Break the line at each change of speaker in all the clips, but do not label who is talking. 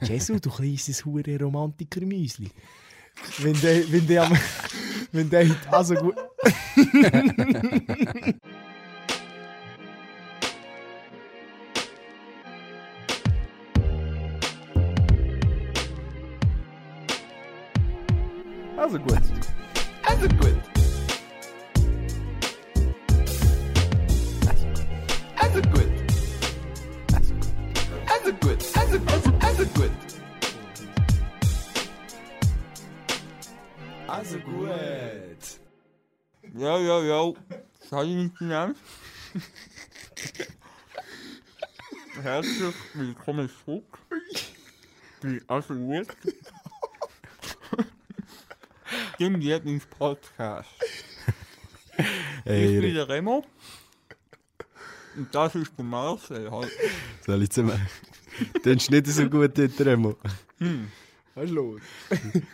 Jesu, du kleines hure Romantiker-Müsli. Wenn der, wenn der, am- wenn der heute also gut... Also gut.
Also gut. Salut miteinander. Herzlich willkommen zurück. Bei Also gut. Dem Lieblingspodcast. Ich
Hey,
bin der Remo. Und das ist der Marcel. Halt.
Soll ich zusammen? Den ist nicht so gut dort, Remo.
Was ist los?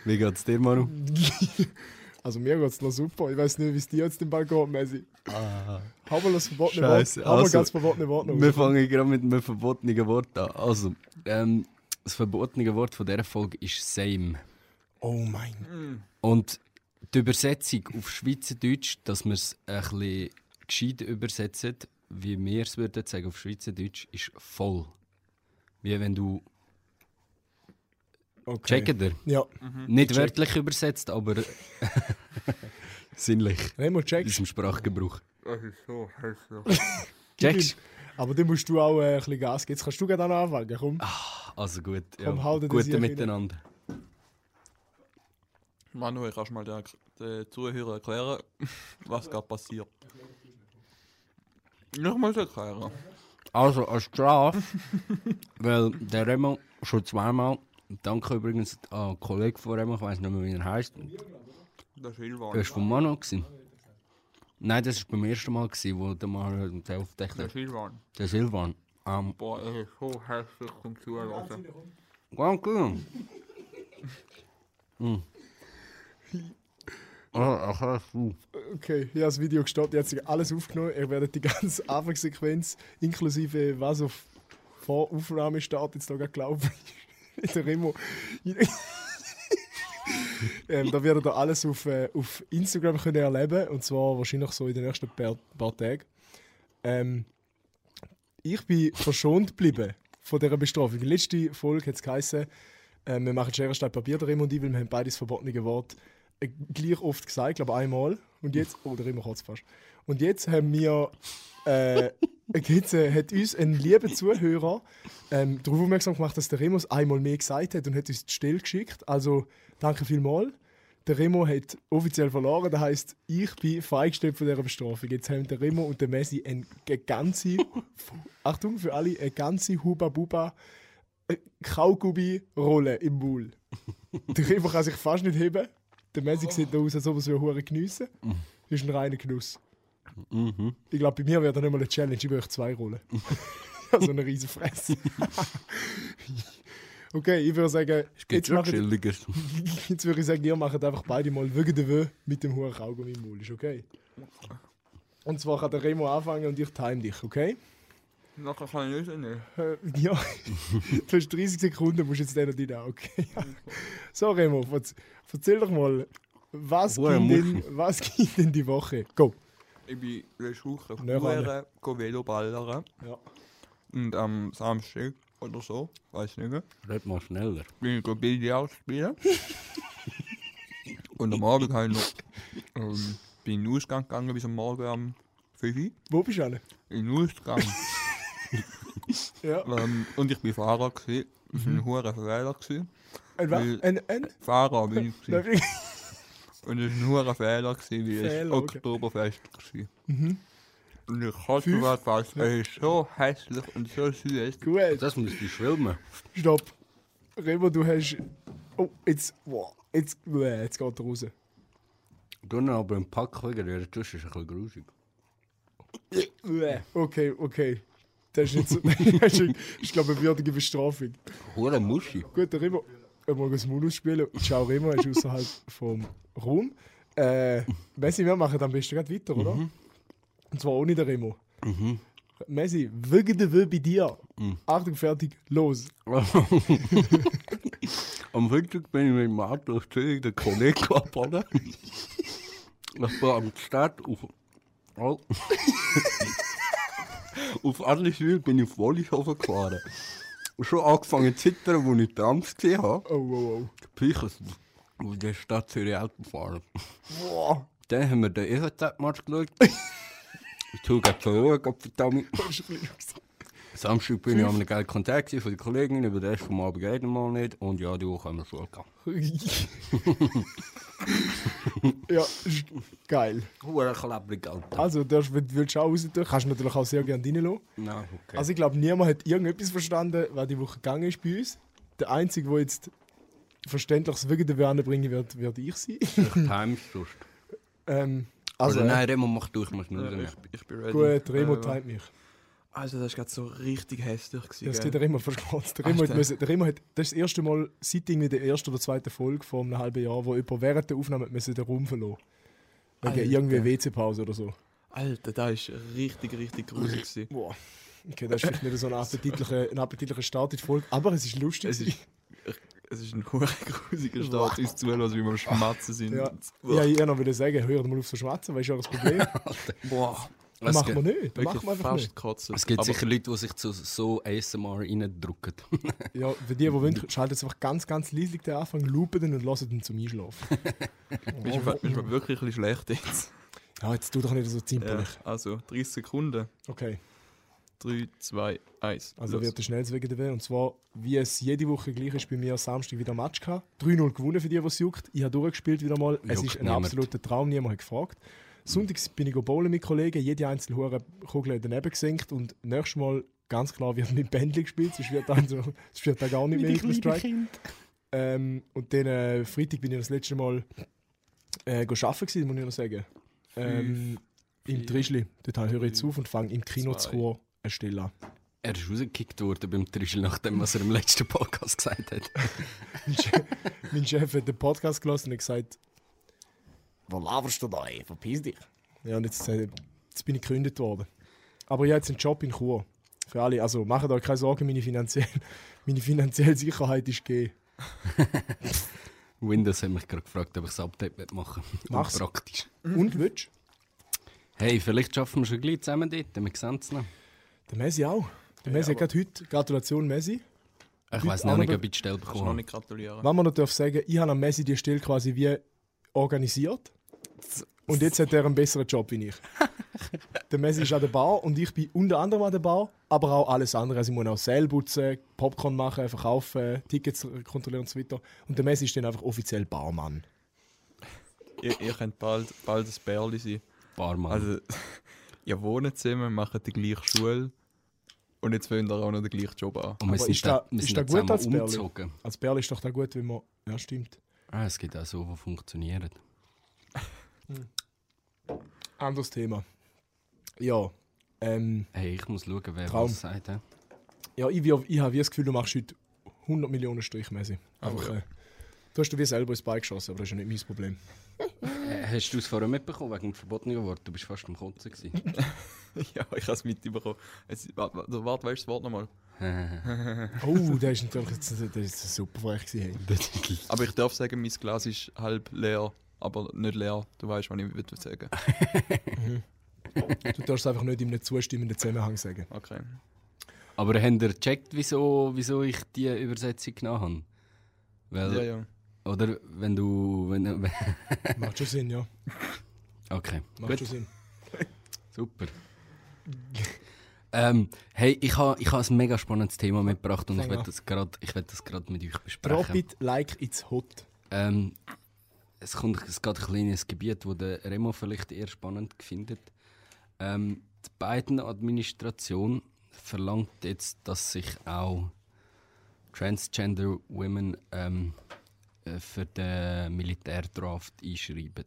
Wie geht's dir, Manu?
Also mir geht's noch super. Ich weiß nicht, wie es dir jetzt den Ball geht, Messi.
Ah,
Hau mal das verbotene Wort.
Scheiße.
Hau mal
Also,
ganz verbotene Wort noch.
wir fangen gerade mit einem verbotenen Wort an. Also, ähm, das verbotene Wort von dieser Folge ist «same».
Oh mein.
Und die Übersetzung auf Schweizerdeutsch, dass wir es ein bisschen gescheit übersetzen, wie wir es würden sagen auf Schweizerdeutsch, ist «voll». Wie wenn du...
Okay.
Checkt ihr?
Ja.
Nicht
check.
wörtlich übersetzt, aber sinnlich.
Remo, checkst.
diesem Sprachgebrauch.
Das ist so hässlich.
Checkst?
Aber dann musst du auch äh, ein bisschen Gas geben. Jetzt kannst du gerne noch anfangen. Komm.
Also gut, ja.
Komm, hau dir das hier
Gute miteinander.
Manuel, kannst du mal den, den Zuhörern erklären, was gerade passiert? Ich muss erklären.
Also als Strafe, weil der Remo schon zweimal, danke übrigens an einen Kollegen von Remo, ich weiß nicht mehr wie er heißt,
Der Silvan.
das war von Manu. Gewesen. Nein, das war beim ersten Mal, gewesen, wo der mal den aufgedeckt
Der
hat.
Silvan.
Der Silvan. Ähm,
Boah, er ist so hässlich zum Zuhören.
danke. Hm. Ah, ach, du.
Okay, ich habe das Video gestartet. Jetzt habe alles aufgenommen. Ihr werdet die ganze Anfangssequenz inklusive was auf Voraufnahme startet, jetzt da glauben. der Remo. ähm, da werdet ihr alles auf, äh, auf Instagram können erleben und zwar wahrscheinlich so in den nächsten paar, paar Tagen. Ähm, ich bin verschont geblieben von dieser Bestrafung. Letzte Folge hat es geheißen, äh, wir machen Schere, Stein, Papier, der Remo und ich, weil wir haben beides verbotene Wort äh, gleich oft gesagt, glaube einmal. Und jetzt, oh, der Remo kurz fast. Und jetzt haben wir, äh, jetzt äh, hat uns ein lieber Zuhörer ähm, darauf aufmerksam gemacht, dass der Remo es einmal mehr gesagt hat und hat uns die Stelle geschickt. Also danke vielmals. Der Remo hat offiziell verloren, das heisst, ich bin freigestellt von dieser Bestrafung. Jetzt haben der Remo und der Messi eine, ganze, Achtung für alle, eine ganze Huba-Buba äh, Kaugummi-Rolle im Maul. Der Remo kann sich fast nicht heben. Der Messi sieht aus, als ob er hure geniessen. Das ist ein reiner Genuss.
Mhm.
Ich glaube, bei mir wäre das nicht mal eine Challenge, ich würde zwei Rollen. also eine riesen Fresse. okay, ich würde sagen,
Gibt
jetzt,
Chilliges.
jetzt würde ich sagen, ihr macht einfach beide mal wegen der Wö mit dem hohen Kaugummi im Maul. Ist okay? Und zwar kann der Remo anfangen und ich time dich, okay?
Nachher kann ich nicht nehmen.
Äh, ja, du hast 30 Sekunden, musst jetzt den und den auch, okay? so, Remo, erzähl doch mal, was ging, denn, was ging denn die Woche? Go!
Ich bin letzte Woche. Huren go Veloballern.
Ja.
Und am Samstag oder so, weiß nicht mehr,
Red mal schneller.
bin ich go Billard spielen. Und am Abend habe ich noch, ähm, bin in den Ausgang gegangen bis am Morgen um 5 Uhr.
Wo bist du alle?
In den Ausgang.
Ja.
ähm, und ich bin Fahrer gewesen. Ich bin ein hoher Fehler gewesen.
Ein,
Weil-
wa- ein, ein,
Fahrer bin ich gewesen. Und es war ein hoher Fehler gewesen, weil es
Fehler, okay.
Oktoberfest war.
Mhm.
Und ich
Fünf.
mir fast, es ist so hässlich und so süß.
Gut,
Das muss ich schwimmen.
stopp. Remo, du hast. Oh, jetzt. Wow, jetzt, bäh, jetzt geht er raus.
Du noch aber im Pack wegen der Tisch ist ein bisschen grusig.
Bäh. Okay, okay. Das ist nicht so. das ist, ich glaube, eine würdige Bestrafung.
Hure Muschi.
Gut, der Remo. Mag das Munus spielen. Ciao, Remo, ist außerhalb vom Raum. Äh, Messi, wir machen am besten gerade weiter, oder? Und zwar ohne den Remo.
Mhm.
Messi, wegen der Will bei dir.
Mm.
Achtung, fertig, los.
Am Freitag bin ich mit dem Auto aus Zürich den Kollegen abgefahren. Ich war am Start auf. Auf Adliswil bin ich auf Wollishofen gefahren. Und schon angefangen zu zittern, als ich Trams gesehen habe.
Oh, oh, oh.
Pichers, wo der Stadt Zürich Auto fahren.
Boah.
Dann haben wir den EHZ-Match geschaut. Ich tue gerade verloren, Gott verdammt. Samstag bin ich einem geilen Kontakt von den Kollegen, über den Rest vom Abend reden wir mal nicht. Und ja, die Woche haben wir Schule gehabt.
ja, ist geil.
Huere klebrig, Alter.
Also, du du willst, auch raus tun, kannst du natürlich auch sehr gerne reinlassen.
Nein, okay.
Also, ich glaube, niemand hat irgendetwas verstanden, was die Woche gegangen ist bei uns. Der Einzige, der jetzt verständliches wegen der Werne bringen wird, wird ich sein.
Times sonst.
ähm, also,
Also, nein, Remo macht durch, muss nur
ja, ich, ich bin ready.
gut, Remo
Äh,
teilt mich.
Also, das ist gerade so richtig hässlich. Gewesen,
es
gell?
geht der Remo verschmolzen. Der Remo, hat
Alter.
müssen, der Remo hat, das ist das erste Mal seit irgendwie der ersten oder zweiten Folge vor einem halben Jahr, wo jemand während der Aufnahme hat müssen den Raum verloren Wegen
Alter.
irgendwie WC-Pause oder so.
Alter, das ist richtig, richtig gruselig. gewesen.
Boah. Okay, das ist vielleicht nicht so ein appetitlicher, ein appetitlicher Start in die Folge, aber es ist lustig.
Es ist, es ist ein grusiger Start, uns zuhören, wie wir am Schmatzen sind.
Ja. ja, ich noch wieder sagen, hört mal auf so schwatzen, weil ist ja das Problem.
Boah,
Das
Es
machen wir nicht. Das machen wir einfach nicht.
kotzen.
Es gibt
Aber
sicher Leute, die sich zu so ASMR reindrücken.
Ja, für die, die wollen, schaltet es einfach ganz, ganz leislich den Anfang, loopen den und lassen den zum Einschlafen.
bist du bist du wirklich ein bisschen schlecht jetzt.
Ja, jetzt tu doch nicht so
Ja,
zimperlich.
also, 30 Sekunden.
Okay,
3, 2, 1.
also wird der schnellste wegen der Wehr. Und zwar, wie es jede Woche gleich ist, bei mir Samstag wieder ein Match gehabt. 3-0 gewonnen für die, was juckt. Ich habe durchgespielt wieder mal. Es
Juckt
ist ein
niemand.
absoluter Traum, niemand hat gefragt. Sonntags bin ich go bowlen mit Kollegen, jede einzelne hure Kugel hat daneben gesenkt und nächstes Mal ganz klar wird mit Bändchen gespielt, sonst wird dann, so, sonst wird dann gar nicht mehr mit Strike. Ähm, und dann äh, Freitag bin ich das letzte Mal äh, go arbeiten gewesen, muss ich noch sagen. Ähm, Im Trischli. Dort höre ich jetzt auf und fange im Kino
zwei.
zu Chur eine Stelle an.
Er ist rausgekickt worden beim Trischel, nachdem was er im letzten Podcast gesagt hat.
Mein Chef- mein Chef hat den Podcast gelassen und hat gesagt, wo laberst du da, ey? Verpiss dich. Ja, und jetzt, äh, jetzt bin ich gekündigt worden. Aber ich habe jetzt einen Job in Chur. Für alle, also macht euch keine Sorgen, meine finanzielle, meine finanzielle Sicherheit ist gegeben.
Windows hat mich gerade gefragt, ob ich das Update machen will.
Mach's.
Praktisch.
Und willst
Hey, vielleicht schaffen wir schon gleich zusammen dort, wir sehen es noch.
Der Messi auch. Der Messi
Ja,
hat gerade heute, Gratulation Messi.
Ich weiss noch nicht, ob ich die Stelle
Kannst du noch
bekomme.
nicht gratulieren.
Wenn man noch darf sagen, ich habe am Messi die Stelle quasi wie organisiert. Und jetzt hat er einen besseren Job wie ich. der Messi ist an der Bar und ich bin unter anderem an der Bar, aber auch alles andere. Also ich muss auch Seil putzen, Popcorn machen, verkaufen, Tickets kontrollieren und so weiter. Und der Messi ist dann einfach offiziell Barmann.
Ihr, ihr könnt bald, bald ein Bärli sein.
Barmann.
Also, ihr wohnt zusammen, macht die gleiche Schule und jetzt wollt ihr auch noch den gleichen Job an.
Und wir
aber
sind
ist
da,
da-
wir
ist
sind
da
da
gut als Bärli? Als Bärli ist doch da gut, wenn man... Ja, stimmt.
Ah, es gibt auch so, die funktionieren.
Anderes Thema. Ja, ähm,
Hey, ich muss schauen, wer
Traum.
was sagt. hä?
Ja, ich, wie- ich habe wie das Gefühl, du machst heute 100 Millionen Strich, Messi. Einfach, äh, du hast dir wie selber ins Bein geschossen, aber das ist ja nicht mein Problem.
Äh, Hast du es vorher mitbekommen wegen dem verbotenen Wort? Du bist fast am Kotzen. gewesen.
ja, ich habe es mitbekommen. Es, warte, warte, warte, weißt du das Wort nochmal?
Oh, der ist natürlich jetzt, der ist super frech gewesen. Hey.
Aber ich darf sagen, mein Glas ist halb leer, aber nicht leer. Du weißt, was ich will sagen.
Du darfst es einfach nicht in einem zustimmenden Zusammenhang sagen.
Okay.
Aber habt ihr gecheckt, wieso, wieso ich die Übersetzung genommen habe? Weil,
Ja, ja.
Oder wenn du... Wenn,
Macht schon Sinn, ja.
okay,
Macht
gut,
schon Sinn.
super. ähm, hey, ich habe ich ha ein mega spannendes Thema mitgebracht und ich
Fang
werde
an.
das gerade gerade mit euch besprechen.
Drop it like it's hot.
Ähm, es, kommt, es geht ein kleines Gebiet, wo der Remo vielleicht eher spannend findet. Ähm, die Biden-Administration verlangt jetzt, dass sich auch Transgender Women ähm, äh, für den Militärdraft einschreiben.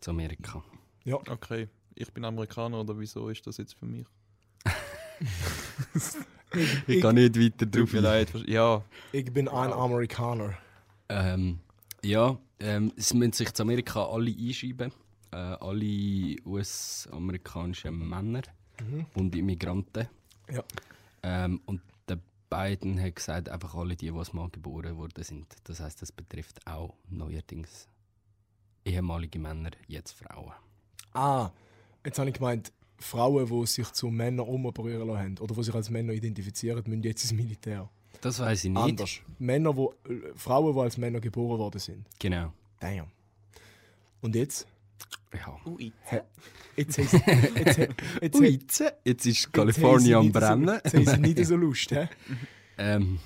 Zu Amerika.
Ja,
Okay. Ich bin Amerikaner oder wieso ist das jetzt für mich?
Ich kann nicht weiter
mir leid. Ja,
ich bin ein Amerikaner.
Ähm, ja, ähm, es müssen sich in Amerika alle einschreiben. Äh, alle US-amerikanischen Männer. und Immigranten.
Ja.
Ähm, und der Biden hat gesagt, einfach alle die, die Mann geboren worden sind. Das heißt, das betrifft auch neuerdings ehemalige Männer, jetzt Frauen.
Ah, jetzt habe ich gemeint, Frauen, die sich zu Männern umoperieren lassen haben oder die sich als Männer identifizieren, müssen jetzt ins Militär.
Das weiß ich nicht.
Anders. Männer, wo, äh, Frauen, die als Männer geboren worden sind.
Genau.
Damn. Und jetzt?
Ja.
Jetzt sie, jetzt, jetzt, jetzt,
Ui, jetzt, jetzt ist Kalifornien am Brennen.
Jetzt haben sie nicht so Lust, hä?
Ähm,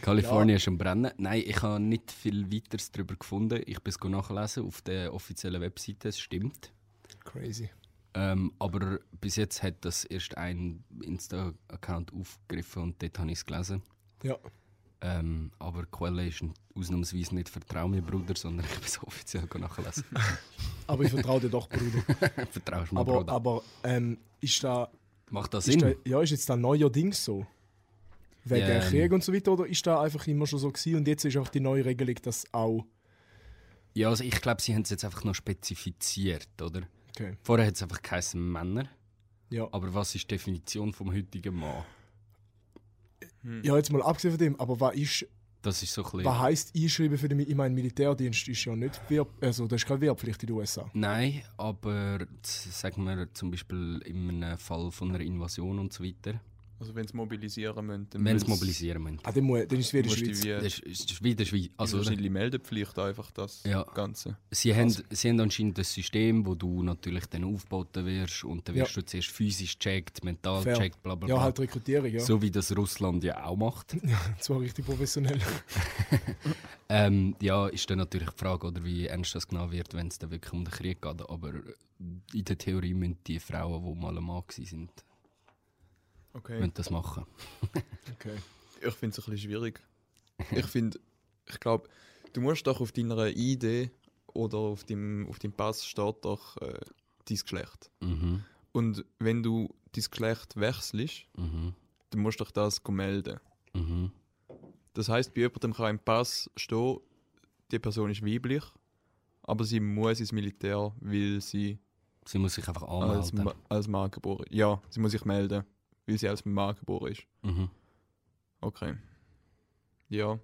Kalifornien ist am Brennen. Nein, ich habe nicht viel weiteres darüber gefunden. Ich bin es nachlesen auf der offiziellen Webseite, es stimmt.
Crazy.
Ähm, aber bis jetzt hat das erst ein Insta-Account aufgegriffen und dort habe ich es gelesen.
Ja.
Ähm, aber Quelle ist ausnahmsweise nicht «Vertrau mir, Bruder», sondern ich bin es offiziell nachlesen.
Aber ich vertraue dir doch, Bruder.
Vertraust mir,
Aber,
Bruder.
aber ähm, ist da,
Macht das Sinn?
da, ja, ist jetzt da neuer Ding so? Wegen
ähm.
Krieg und so weiter, oder ist da einfach immer schon so gewesen und jetzt ist einfach die neue Regelung, dass auch...
Ja, also ich glaube, sie haben es jetzt einfach noch spezifiziert, oder?
Okay,
Vorher hat es einfach geheißen Männer.
ja.
Aber was ist die Definition vom heutigen Mann?
Ja, jetzt mal abgesehen von dem, aber was ist...
Das ist so ein.
Was heisst einschreiben für den Mi- ich meine, Militärdienst ist ja nicht Wehr, also das ist keine Wehrpflicht in den USA.
Nein, aber sagen wir zum Beispiel in einem Fall von einer Invasion und so weiter,
Also wenn sie mobilisieren müssen, dann
wenn sie
müssen-
mobilisieren müssen.
Ah, dann, muss, dann ist es wie in der Schweiz.
Das ist, ist, wieder Schweiz.
also
Also,
wahrscheinlich Meldepflicht einfach das
Ja.
Ganze.
sie, haben, sie haben anscheinend ein System, wo du natürlich dann aufgeboten wirst und dann wirst
Ja.
du zuerst physisch checkt, mental
Fair.
checkt, bla bla
Ja,
bla.
halt Rekrutierung, ja.
So wie das Russland ja auch macht.
Zwar richtig professionell.
Ähm, ja, ist dann natürlich die Frage, oder wie ernst das genau wird, wenn es dann wirklich um den Krieg geht. Aber in der Theorie müssen die Frauen, die mal ein Mann waren, sind,
Okay.
müssen das machen.
Okay.
Ich finde es ein bisschen schwierig. Ich finde, ich glaube, du musst doch auf deiner ID oder auf deinem, auf deinem Pass steht doch äh, dein Geschlecht.
Mhm.
Und wenn du dein Geschlecht wechselst,
Mhm.
dann musst du doch das melden.
Mhm.
Das heißt, bei jemandem kann im Pass stehen, die Person ist weiblich, aber sie muss ins Militär, weil sie
Sie muss sich einfach
als,
anmelden.
Ma als Mann geboren. Ja, sie muss sich melden, weil sie als Mann geboren ist.
Mhm.
Okay. Ja.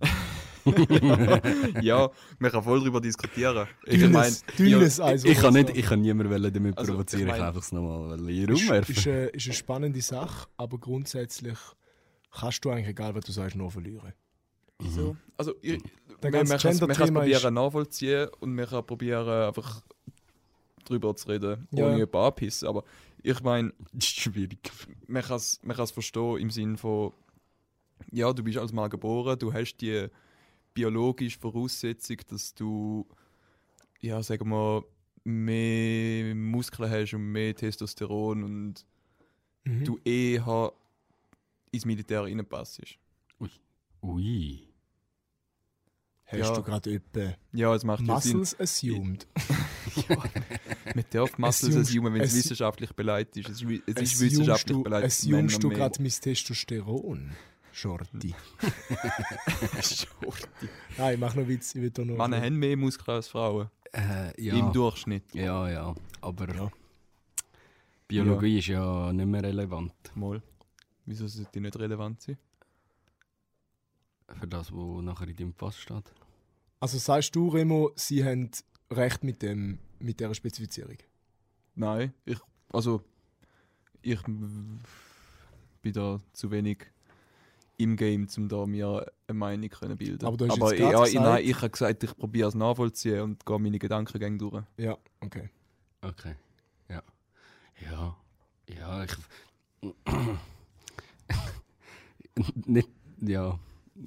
ja, man kann voll darüber diskutieren. Ich meine,
Dünnes, dünnes Eis.
Ich kann, nicht, ich kann niemanden wollen damit
Also,
provozieren,
ich
ich,
mein-
kann einfach es nochmal hier
ist,
rumwerfen.
ist, eine, ist eine spannende Sache, aber grundsätzlich kannst du eigentlich, egal was du sagst, nur verlieren.
so. Also, ich, man, man kann es
ist...
probieren nachvollziehen und man kann probieren einfach drüber zu reden,
Ja.
ohne jemanden anpissen. Aber ich meine,
schwierig.
man kann es man kann's verstehen im Sinn von, ja, du bist als Mann geboren, du hast die biologische Voraussetzung, dass du, ja, sagen wir, mehr Muskeln hast und mehr Testosteron und
Mhm.
du eher ins Militär reinpasst.
Ui.
Hast
ja.
du gerade etwa
Ja, es macht ja Sinn.
Muscles assumed?
Man darf Muscles assumen, wenn es wissenschaftlich beleidigt ist. Es ist, es ist wissenschaftlich
du,
beleidigt.
assumst du gerade mein Testosteron? Shorty. Nein, mach noch Witz, ich will da noch...
Männer haben mehr Muskeln als Frauen.
Äh, ja.
Im Durchschnitt.
ja, ja. Aber
Ja.
Biologie ist ja nicht mehr relevant
Mal. Wieso sollte die nicht relevant sein?
Für das, was nachher in deinem Pass steht.
Also sagst du, Remo, sie haben recht mit, dem, mit dieser Spezifizierung?
Nein, ich, also ich bin da zu wenig im Game, um da mir eine Meinung können bilden.
Aber du hast
Aber
jetzt gerade
ja,
gesagt-
nein, ich habe gesagt, ich probiere es nachvollziehen und gehe meine Gedankengänge durch.
Ja, okay.
Okay. Ja. Ja. Ja, ich. nicht. Ja.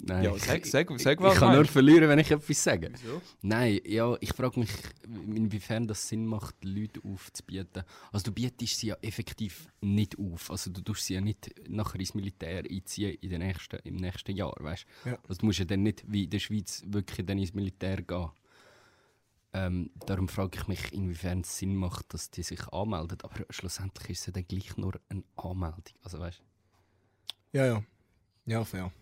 Nein.
Ja, sag, sag, sag
ich,
was
ich kann nur verlieren, wenn ich etwas sage.
Wieso?
Nein, ja, ich frage mich, inwiefern das Sinn macht, Leute aufzubieten. Also du bietest sie ja effektiv nicht auf. Also du tust sie ja nicht nachher ins Militär einziehen in den nächsten, im nächsten Jahr, weißt
Ja.
Also du musst ja dann nicht wie in der Schweiz wirklich dann ins Militär gehen. Ähm, darum frage ich mich, inwiefern es Sinn macht, dass die sich anmelden. Aber schlussendlich ist es ja dann gleich nur eine Anmeldung. Also weißt
Ja, ja. Ja, fair.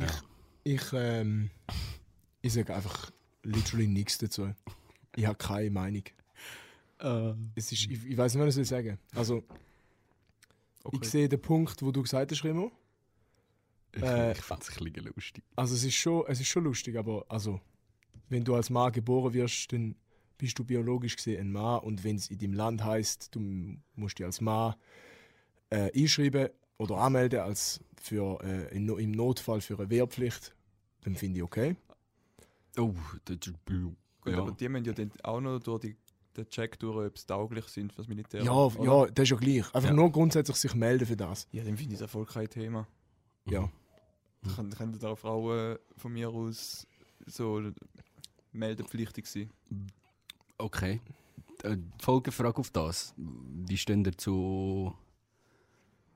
Ich,
Ja.
ich, ähm, ich sage einfach literally nichts dazu. Ich habe keine Meinung. es ist, ich, ich weiß nicht, was ich sagen soll. Also,
Okay.
ich sehe den Punkt, wo du gesagt hast, Remo.
Ich,
Äh,
ich fand es ein bisschen lustig.
Also es ist schon, es ist schon lustig, aber also, wenn du als Mann geboren wirst, dann bist du biologisch gesehen ein Mann und wenn es in deinem Land heißt, du musst dich als Mann äh, einschreiben oder anmelden als für, äh, im, No- im Notfall für eine Wehrpflicht, dann finde ich okay.
Oh, das ist blöd.
Gut,
Ja.
aber die müssen ja dann auch noch durch die, den Check durch, ob sie tauglich sind fürs Militär.
Ja,
oder?
ja, das ist ja gleich. Einfach
Ja.
nur grundsätzlich sich melden für das.
Ja, dann finde ich das voll kein Thema.
Ja.
Mhm.
Dann können da Frauen von mir aus so meldepflichtig sein.
Okay. Äh, Folgefrage auf das. Wie stehen ihr zu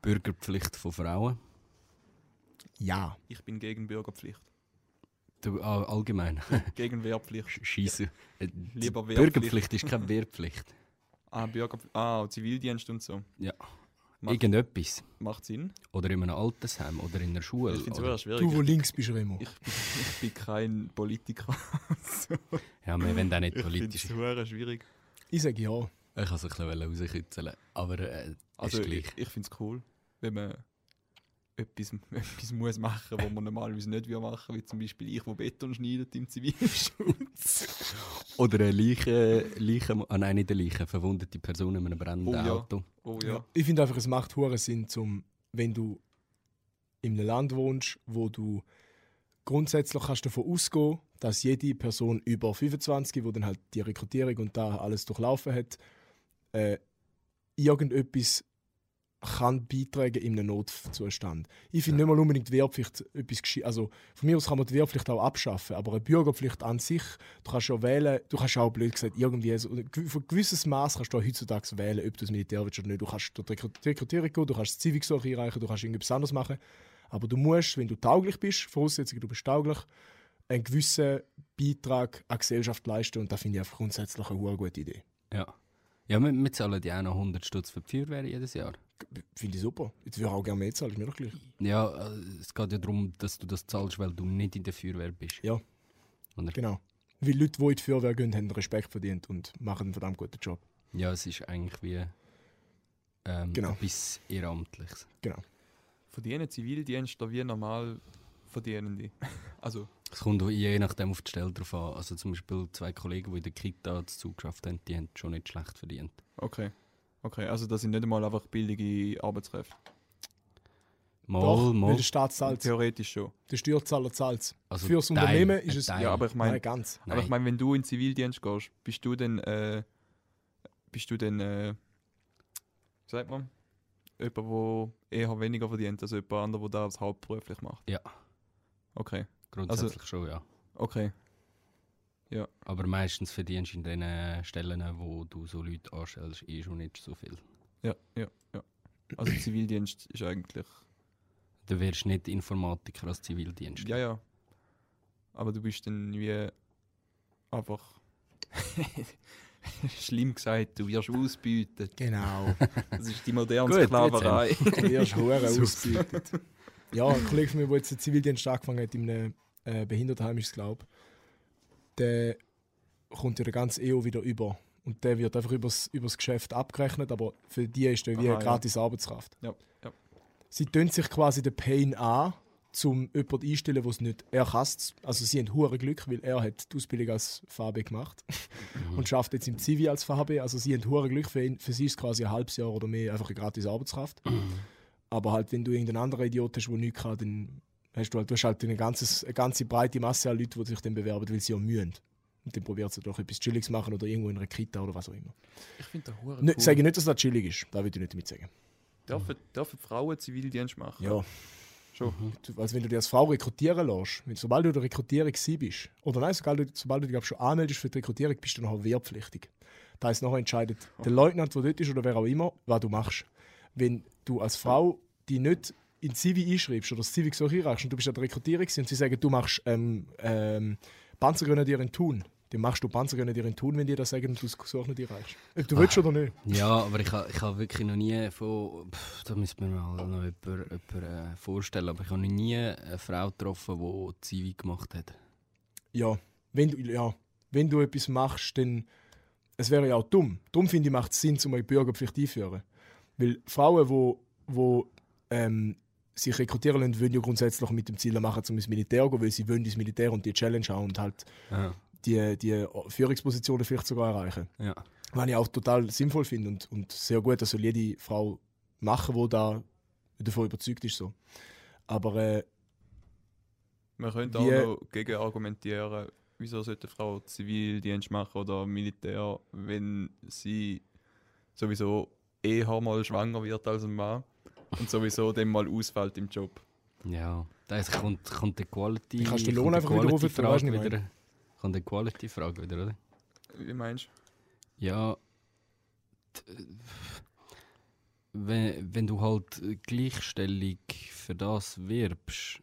Bürgerpflicht von Frauen?
Ja.
Ich bin gegen Bürgerpflicht.
Du, ah, allgemein.
Gegen Wehrpflicht.
Scheiße. Äh,
Lieber
die
Wehrpflicht.
Bürgerpflicht ist keine Wehrpflicht.
Ah, Bürger, ah, Zivildienst und so.
Ja.
Macht,
Irgendetwas.
macht Sinn.
Oder in einem Altersheim oder in einer Schule.
Ich finde es sehr
Du, wo
schwierig.
links bist, Remo.
Ich, bin, ich bin kein Politiker.
Ja, wir wollen auch nicht
Ich finde
politisch.
es schwierig.
Ich sage ja.
Ich kann es ein bisschen rauskitzeln. Aber äh,
Also
ist
ich,
gleich.
ich finde es cool, wenn man etwas, etwas muss machen, was man normalerweise nicht will machen, wie zum Beispiel ich, wo Beton schneidet im Zivilschutz.
Oder eine Leiche, Leiche ah nein, nicht eine Leiche, verwundete Person in einem brennenden
Oh ja.
Auto.
Oh ja.
Ich finde einfach, es macht hohen Sinn, zum, wenn du in einem Land wohnst, wo du grundsätzlich kannst davon ausgehen, dass jede Person über 25, wo dann halt die Rekrutierung und da alles durchlaufen hat, äh, irgendetwas kann beitragen in einem Notzustand. Ich finde nicht mal unbedingt die Wehrpflicht etwas gescheit. Also von mir aus kann man die Wehrpflicht auch abschaffen, aber eine Bürgerpflicht an sich, du kannst ja wählen, du kannst auch blöd gesagt irgendwie, so, ein gewisses Maß kannst du heutzutage wählen, ob du das Militär willst oder nicht. Du kannst die die Rekrutierung gehen, du kannst das Zivilgesuch einreichen, du kannst irgendetwas anderes machen, aber du musst, wenn du tauglich bist, Voraussetzung, du bist tauglich, einen gewissen Beitrag an die Gesellschaft leisten und das finde ich einfach grundsätzlich eine gute Idee.
Ja. Ja, wir, wir zahlen ja auch noch 100 Stutz für die Feuerwehr jedes Jahr.
Finde ich super. Jetzt würde ich auch gerne mehr zahlen, ist mir doch gleich.
Ja, äh, es geht ja darum, dass du das zahlst, weil du nicht in der Feuerwehr bist.
Ja.
Oder?
Genau. Weil Leute, die in die Feuerwehr gehen, haben Respekt verdient und machen einen verdammt guten Job.
Ja, es ist eigentlich wie ähm,
Genau.
etwas Ehrenamtliches.
Genau.
Verdienen Zivildienstler wie normal verdienen die. Also,
Es kommt je nachdem auf die Stelle drauf an. Also zum Beispiel zwei Kollegen, die in der Kita dazu geschafft haben, die haben schon nicht schlecht verdient.
okay. Okay, also das sind nicht einmal einfach billige Arbeitskräfte.
Mal,
Doch, weil
mal.
der Staat zahlt
Theoretisch schon.
Der Steuerzahler zahlt es.
Also
Fürs
Teil,
Unternehmen ist es-
Teil.
Ja, aber ich meine,
ganz.
aber ich meine, wenn du in den Zivildienst gehst, bist du dann, äh, bist du dann, äh, wie sagt man, jemand, der eher weniger verdient als jemand anderer, der das hauptberuflich macht.
Ja.
Okay,
Grundsätzlich schon, ja.
okay.
Aber meistens verdienst du in den Stellen, wo du so Leute anstellst, eh schon nicht so viel.
Ja, ja, ja. Also Zivildienst ist eigentlich,
Du wirst nicht Informatiker als Zivildienst.
ja, ja. Aber du bist dann wie einfach, schlimm gesagt, du wirst ausbeutet.
Genau.
Das ist die moderne
Gut,
Sklaverei.
Du wirst hure
Super.
ausgebeutet. Ja, ein Kollege von mir, der jetzt den Zivildienst angefangen hat, in einem äh, Behindertenheim, ist es, glaube ich, der kommt ja den ganzen EO wieder über. Und der wird einfach übers, übers Geschäft abgerechnet, aber für die ist der wie
Aha,
eine
ja.
gratis Arbeitskraft.
Ja, ja.
Sie tun sich quasi den Pain an, um jemanden einzustellen, der es nicht er kann. Also sie haben hure Glück, weil er hat die Ausbildung als VB gemacht
Mhm.
und schafft jetzt im Zivi als VB. Also sie haben hure Glück für ihn. Für sie ist es quasi ein halbes Jahr oder mehr einfach eine gratis Arbeitskraft. Aber halt, wenn du irgendeinen anderen Idiot hast, der nichts kann, dann hast du halt, du hast halt eine, ganzes, eine ganze breite Masse an Leuten, die sich dann bewerben, weil sie ja mühen. Und dann probiert sie doch etwas Chilliges machen oder irgendwo in einer Kita oder was auch immer.
Ich finde das hure cool.
Sage ich nicht, dass das chillig ist. Da will ich nicht damit sagen.
Dürfen, dürfen Frauen Zivildienst machen?
Ja.
Schon.
Du- Also wenn du dich als Frau rekrutieren lässt, wenn, sobald du in der Rekrutierung bist, oder nein, sobald du, sobald du dich glaub, schon anmeldest für die Rekrutierung, bist du nachher wehrpflichtig. Das heisst, nachher entscheidet der Leutnant, der dort ist, oder wer auch immer, was du machst. Wenn du als Frau die nicht in Zivi einschreibst oder das Zivi so einreichst und du bist an der Rekrutierung und sie sagen, du machst ähm, ähm, Panzergrenadier in Thun, dann machst du Panzergrenadier in Thun, wenn die das sagen und du das Gesuch nicht einreichst. Ob du willst oder nicht.
Ja, aber ich habe ich ha wirklich noch nie von. Pff, da müsste man mal noch jemand, jemand, äh, vorstellen. Aber ich habe noch nie eine Frau getroffen, die Zivi gemacht hat.
Ja, wenn du, ja, wenn du etwas machst, dann es wäre ja auch dumm. Darum finde ich, macht es Sinn, um eine Bürgerpflicht einführen. Weil Frauen, wo, wo ähm, sich rekrutieren lassen, wollen ja grundsätzlich mit dem Ziel machen, um ins Militär zu gehen, weil sie wollen ins Militär und die Challenge haben und halt
Ja.
die, die Führungspositionen vielleicht sogar erreichen.
ja.
Was ich auch total sinnvoll finde und, und sehr gut, das soll jede Frau machen, die da davon überzeugt ist. So. Aber äh,
Man könnte
Wie-
auch noch gegen argumentieren, wieso sollte eine Frau Zivildienst machen oder Militär, wenn sie sowieso eher mal schwanger wird als ein Mann und sowieso dann mal ausfällt im Job.
Ja, da ist- kommt, kommt die Quality.
Kannst du den Lohn
die
einfach wieder du, ich
wieder. Kommt die Quality-Frage wieder, oder?
Wie meinst
Ja. d- Wenn, wenn du halt Gleichstellung für das wirbst,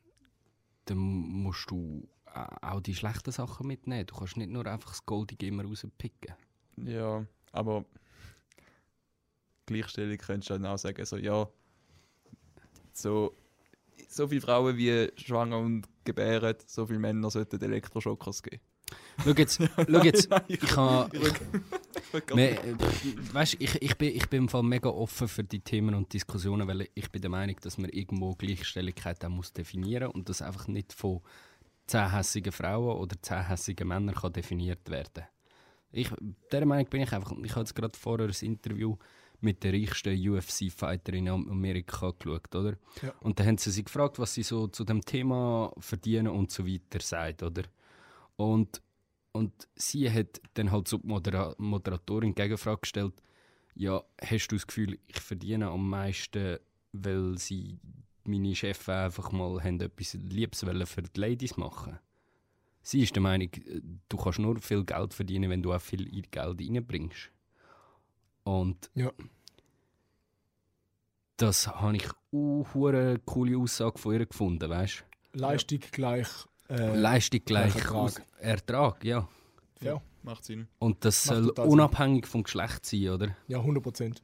dann musst du a- auch die schlechten Sachen mitnehmen. Du kannst nicht nur einfach das Goldige immer rauspicken.
du? Ja, aber Gleichstellung könntest du dann auch sagen, so ja, so, so viele Frauen wie schwanger und gebären, so viele Männer sollten Elektroschockers geben.
Schau jetzt, schau jetzt ich habe. weißt, ich, ich, bin, ich bin im Fall mega offen für die Themen und Diskussionen, weil ich bin der Meinung, dass man irgendwo Gleichstelligkeit auch muss definieren und das einfach nicht von zehn hässigen Frauen oder zehn hässigen Männern kann definiert werden. Ich, der Meinung bin ich einfach. Ich habe jetzt gerade vorher ein Interview mit der reichsten UFC-Fighterin in Amerika geschaut, oder?
Ja.
Und da haben sie sie gefragt, was sie so zu dem Thema verdienen und so weiter sagt, oder? Und, und sie hat dann halt so die Modera Moderatorin Gegenfrage gestellt, ja, hast du das Gefühl, ich verdiene am meisten, weil sie meine Chefs einfach mal haben etwas Liebes für die Ladies machen? Sie ist der Meinung, äh, du kannst nur viel Geld verdienen, wenn du auch viel Geld reinbringst. Und
Ja.
das habe ich auch eine coole Aussage von ihr gefunden, weißt
Leistung gleich. Äh,
Leistung gleich
Ertrag.
Ertrag, ja.
ja,
Macht Sinn.
Und das
Macht
soll
total Sinn.
unabhängig vom Geschlecht sein, oder?
ja, 100 Prozent.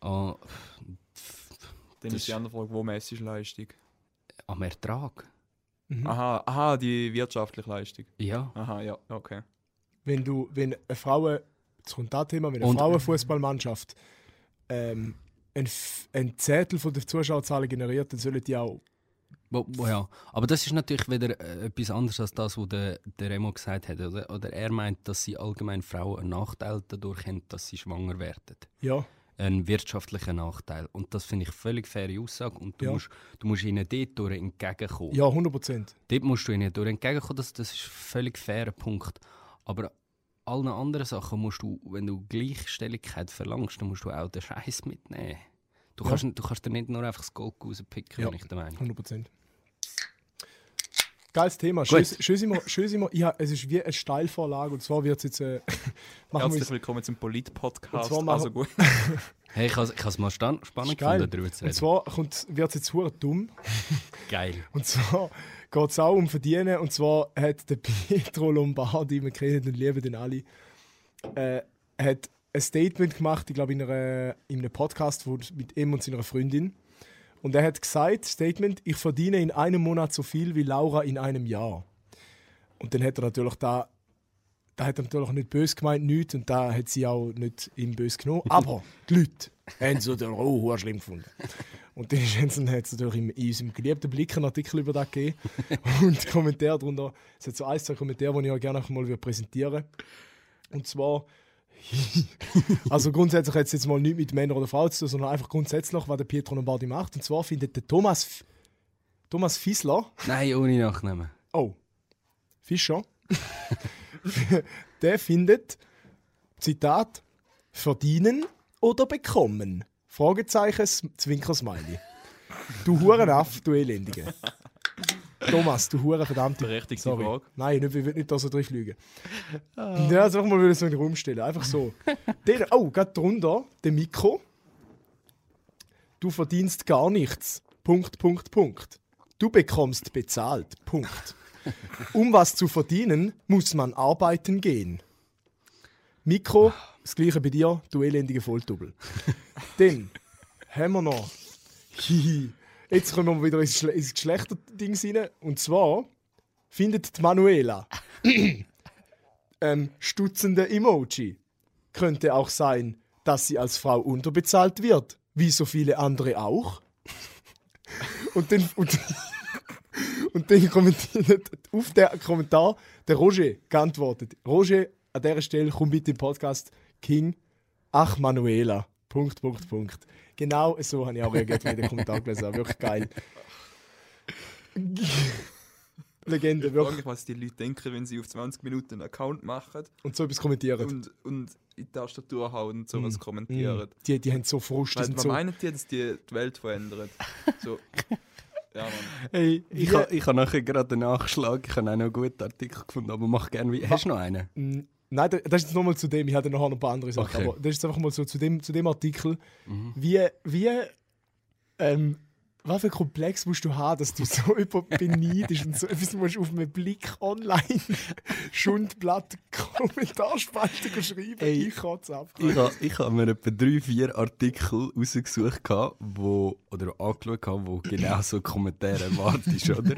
Ah,
Dann ist die andere Frage, wo messest du Leistung?
am Ertrag.
Mhm.
Aha, aha, die wirtschaftliche Leistung.
Ja.
Aha, ja, okay.
Wenn du, wenn eine Frau, jetzt kommt das Thema, wenn eine
Und-
Frauenfußballmannschaft ähm, ein, ein Zettel von der Zuschauerzahl generiert, dann sollen die auch.
Ja. Aber das ist natürlich wieder äh, etwas anderes als das, was der, der Remo gesagt hat. Oder? oder er meint, dass sie allgemein Frauen einen Nachteil dadurch haben, dass sie schwanger werden.
Ja,
Einen wirtschaftlichen Nachteil. Und das finde ich völlig faire Aussage. Und du,
Ja.
musst, du musst ihnen dort durch entgegenkommen.
ja 100 Prozent.
Dort musst du ihnen durch entgegenkommen, das, das ist ein völlig fairer Punkt. Aber allen anderen Sachen musst du, wenn du Gleichstelligkeit verlangst, dann musst du auch den Scheiß mitnehmen. Du,
Ja.
kannst, du kannst dir nicht nur einfach das Gold rauspicken,
Ja.
bin ich der Meinung.
100 Prozent. Geiles Thema. Schön, schön sind wir, schön sind wir, ja, es ist wie eine Steilvorlage und zwar wird es jetzt. Äh,
Herzlich willkommen zum
Und
Polit-Podcast. Also gut.
Hey, ich habe es mal spannend gefunden, darüber zu
und
reden.
zwar wird es jetzt dumm.
Geil.
Und zwar geht es auch um Verdienen. Und zwar hat der Pietro Lombardi, wir kennen und lieben den alle, äh, hat ein Statement gemacht, ich glaube in, einer, in einem Podcast wo, mit ihm und seiner Freundin. Und er hat gesagt, Statement, ich verdiene in einem Monat so viel wie Laura in einem Jahr. Und dann hat er natürlich da, da hat er natürlich nicht böse gemeint, nichts, und da hat sie auch nicht ihm böse genommen. Aber die Leute haben es natürlich auch schlimm gefunden. Und dann ist- hat es natürlich im, in unserem geliebten Blick einen Artikel über das gegeben. Und Kommentare darunter. Es hat so ein, zwei Kommentare, die ich euch gerne noch mal präsentieren würde. Und zwar, also grundsätzlich hat es jetzt mal nichts mit Männern oder Frauen zu tun, sondern einfach grundsätzlich, was der Pietro Lombardi macht. Und zwar findet der Thomas, F- Thomas Fiesler,
Nein, ohne Nachnamen.
oh, Fischer, der findet, Zitat, verdienen oder bekommen? Fragezeichen, Zwinkersmiley. Du Hurenaff, du Elendige. Thomas, du Hure verdammte
Berechtigte
Sorry.
Frage.
Nein, ich will nicht da so durchlügen. Ja, also einfach mal so in den Raum stellen. Einfach so. Den, oh, gerade drunter, der Mikro. Du verdienst gar nichts. Punkt, Punkt, Punkt. Du bekommst bezahlt. Punkt. Um was zu verdienen, muss man arbeiten gehen. Mikro, das gleiche bei dir, du elendige Volldoppel. Dann haben wir noch. Hihi. Jetzt kommen wir wieder ins, Schle ins Geschlechterding rein. Und zwar findet die Manuela ähm, stutzende Emoji. könnte auch sein, dass sie als Frau unterbezahlt wird, wie so viele andere auch. und dann, und, und dann kommentiert auf den Kommentar der Roger geantwortet. Roger, an dieser Stelle komm bitte im Podcast King. Ach, Manuela. Punkt, Punkt, Punkt. Genau so habe ich auch reagiert, wenn ich den Kommentar gelesen habe. Wirklich geil. Legende,
Ich frage
wirklich.
mich, was die Leute denken, wenn sie auf 20 Minuten einen Account machen
Und so etwas kommentieren.
und, und in die Tastatur hauen und sowas kommentieren.
Die, die haben so Frust. Sind
man
so,
meint die, dass die die Welt verändert. So. Ja, Mann.
Hey, ich habe ich ha nachher gerade einen Nachschlag. Ich habe auch noch einen guten Artikel gefunden, aber mach gerne wie. Hast du noch einen?
Nein, da- das ist jetzt nochmal zu dem. Ich hatte noch ein paar andere Sachen.
Okay.
Aber das ist jetzt einfach mal so zu dem, zu dem Artikel.
Mhm.
Wie, wie, ähm, was für komplex musst du haben, dass du so über beneidest und so etwas musst auf einen Blick online Schundblatt Kommentarspalte schreiben.
Ey,
ich kann es ab.
Ich habe ich ha mir etwa drei, vier Artikel rausgesucht, gehabt, wo, oder angeschaut, wo genau so Kommentare erwartest, oder?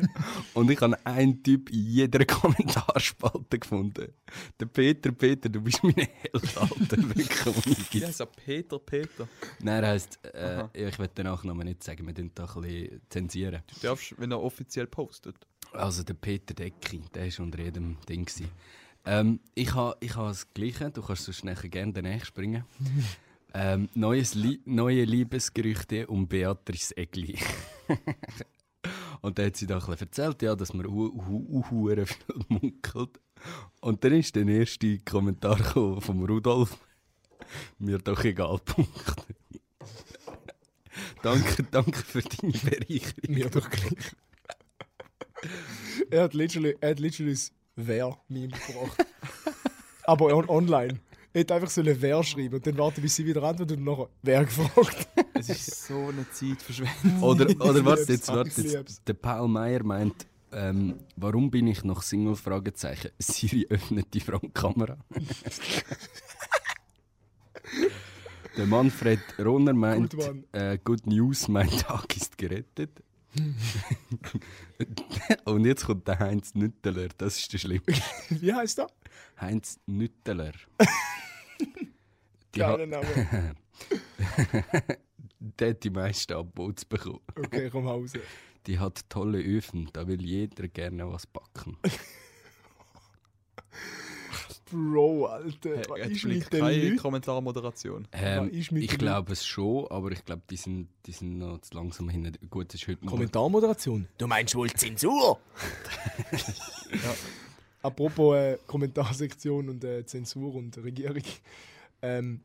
Und ich habe einen Typ in jeder Kommentarspalte gefunden. Der Peter, Peter, du bist meine Held, Alter. Wirklich,
Wie heißt er? Peter, Peter.
Nein, er heisst, äh, ich will den Nachnamen nicht sagen, wir da ein bisschen zensieren.
Du darfst, wenn er offiziell postet.
Also der Peter Decki, der war unter jedem Ding. gewesen. Ähm, ich habe ich ha das Gleiche, du kannst sonst nachher gerne danach springen. ähm, neues Lie neue Liebesgerüchte um Beatrice Egli. Und dann hat sie da ein erzählt, ja, dass man hu- hu- hu- hure viel munkelt. Und dann ist der erste Kommentar vom Rudolf. Mir doch egal, Punkt. danke, danke für deine Bereicherung.
Mir doch gleich. er hat literally, er hat literally das Wer-Meme gebracht. Aber on online. Er hätte einfach so eine Wer schreiben und dann warten, bis sie wieder antwortet und nachher Wer gefragt.
Es ist so eine Zeitverschwendung.
Oder, oder warte jetzt, warte jetzt. Der Paul Meier meint, ähm, warum bin ich noch Single? Fragezeichen. Siri öffnet die Frontkamera. Der Manfred Rohner meint,
Mann.
äh, Good News, mein Tag ist gerettet. Und jetzt kommt der Heinz Nütteler, das ist der Schlimmste.
Wie heißt er?
Heinz Nütteler. Die
Geiler Name.
der hat die meisten Abbots bekommen.
Okay, komm raus.
Die hat tolle Öfen, da will jeder gerne was backen.
Bro, Alter.
Hey,
Was
hat
ist mit den
keine
Leuten?
Kommentarmoderation.
Ähm, ich
den
glaube es schon, aber ich glaube, die sind, die sind noch zu langsam hin. Gut, es ist heute.
Kommentarmoderation? Du meinst wohl Zensur? Apropos äh, Kommentarsektion und äh, Zensur und Regierung. Ähm,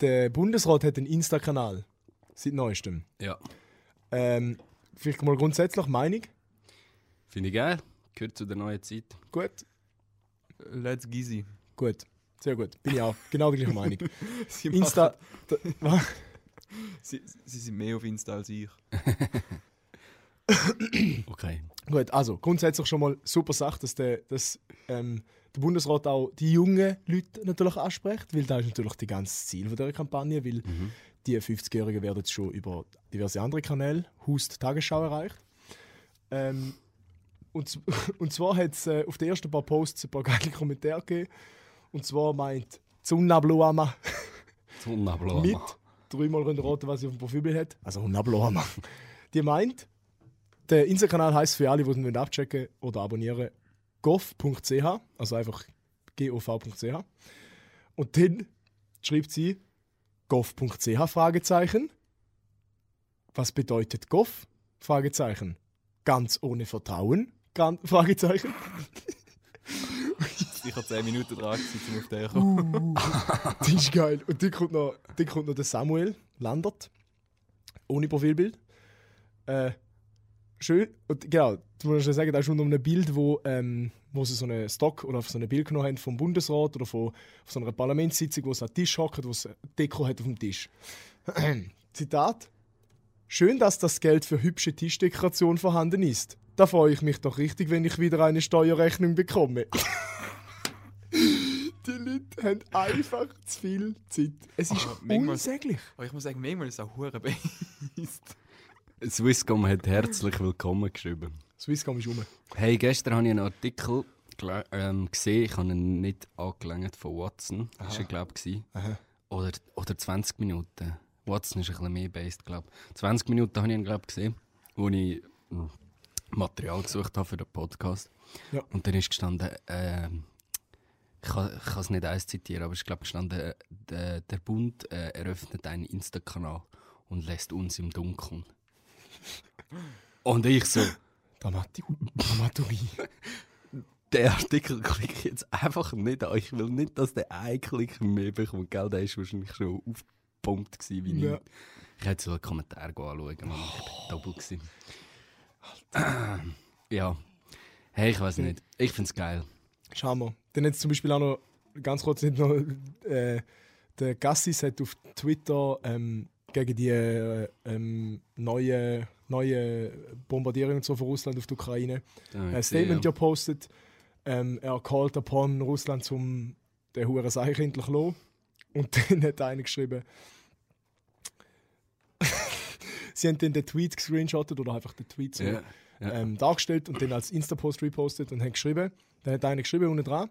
der Bundesrat hat einen Insta-Kanal. Seit neuestem.
Ja,
Ähm, vielleicht mal grundsätzlich Meinung.
finde ich geil. Gehört zu der neuen Zeit.
Gut.
Let's Gizy.
Gut. Sehr gut. Bin ich auch. Genau die gleiche Meinung.
Sie,
Insta. Was?
sie, sie sind mehr auf Insta als ich.
Okay.
gut, also grundsätzlich schon mal super Sache, dass der, dass, ähm, der Bundesrat auch die jungen Leute natürlich anspricht, weil das ist natürlich das ganze Ziel von dieser Kampagne, weil die 50-Jährigen werden jetzt schon über diverse andere Kanäle, Hust Tagesschau erreicht. Ähm, und, und zwar hat es äh, auf den ersten paar Posts ein paar geile Kommentare gegeben. Und zwar meint Zunnabluama
Sonnenblau.
mit dreimal könnt ihr raten, was sie auf dem Profilbild hat. Also Hunnabluama. Die meint, der Insta-Kanal heißt für alle, die ihn abchecken oder abonnieren, gov.ch, also einfach gov.ch. Und dann schreibt sie gov.ch Fragezeichen. Was bedeutet gov? Fragezeichen. Ganz ohne Vertrauen? Fragezeichen.
Sicher 10 Minuten dran gewesen, um auf den zu kommen.
Das ist geil. Und dann kommt noch, dann kommt noch der Samuel Landert. Ohne Profilbild. Äh, schön. Und genau, du musst ja sagen, da ist unter einem Bild, wo, ähm, wo sie so einen Stock oder so ein Bild genommen haben vom Bundesrat oder von, von so einer Parlamentssitzung, wo es den Tisch hockt, wo es Deko hat auf dem Tisch. Zitat. Schön, dass das Geld für hübsche Tischdekoration vorhanden ist. Da freue ich mich doch richtig, wenn ich wieder eine Steuerrechnung bekomme. Die Leute haben einfach zu viel Zeit. Es ist
Aber manchmal-
unsäglich.
Aber ich muss sagen, manchmal ist es auch hure beist.
Swisscom hat herzlich willkommen geschrieben.
Swisscom ist rum.
Hey, gestern habe ich einen Artikel ähm, gesehen, ich habe ihn nicht angelangt von Watson. Das war
Aha.
er, glaube ich.
Aha.
Oder, oder 20 Minuten. Watson ist ein bisschen mehr based, glaube ich. 20 Minuten habe ich ihn, glaube ich, gesehen, wo ich mm, Material gesucht habe für den Podcast.
Ja.
Und dann ist gestanden, ähm, kann, ich kann es nicht eins zitieren, aber ist, glaube ich, gestanden, äh, der, der Bund äh, eröffnet einen Insta-Kanal und lässt uns im Dunkeln. Und ich so,
Dramaturgie.
den Artikel klicke ich jetzt einfach nicht an. Ich will nicht, dass der einen Klick mehr bekommt. Gell, der war wahrscheinlich schon aufgepumpt gewesen, wie
Ja.
Ich hätte so einen Kommentar anschauen, Mann. Ich bin doppelt gewesen. Ja. Hey, ich weiß nicht. Ich finde es geil.
Schauen wir. Dann jetzt zum Beispiel auch noch, ganz kurz, nicht noch, äh, der Gassis hat auf Twitter ähm, gegen die äh, ähm, neue, neue Bombardierung so von Russland auf die Ukraine
ich
ein Statement
ja.
ja postet. Ähm, er called upon Russland zum den Huren Seich endlich lo. Und dann hat einer geschrieben, sie haben dann den Tweet gescreenshottet oder einfach den Tweet so
Ja, ja.
ähm, dargestellt und dann als Insta-Post repostet und haben geschrieben, dann hat einer geschrieben unten dran,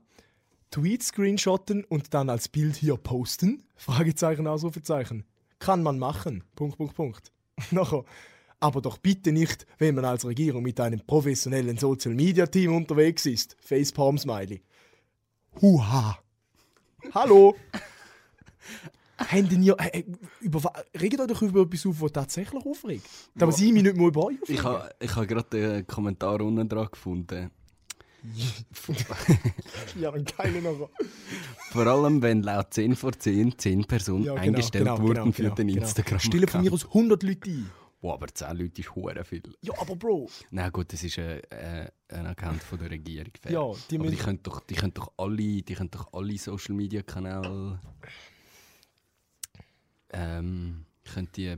Tweet screenshotten und dann als Bild hier posten? Fragezeichen, Ausrufezeichen. Kann man machen. Punkt, Punkt, Punkt. Nachher, aber doch bitte nicht, wenn man als Regierung mit einem professionellen Social-Media-Team unterwegs ist. Facepalm Smiley. Huha. Hallo. Haben denn ihr, äh, äh, über, regt euch doch über etwas auf, was tatsächlich aufregt? Da muss ich mich nicht mal über euch
Ich
aufregen.
habe ich ha gerade den Kommentar unten dran gefunden.
Ja, ein geiler nachher.
Vor allem, wenn laut 10 vor 10 10 Personen
Ja, genau,
eingestellt
genau,
wurden
genau,
für
genau,
den
genau.
Instagram.
Stelle von mir aus 100 Leute ein.
Wow, aber 10 Leute ist hure viel.
Ja, aber Bro.
Na gut, das ist äh, äh, ein Account von der Regierung. fair.
Ja, die
aber die
müssen-
können doch, die können doch alle, die können doch alle Social Media Kanäle ähm, können die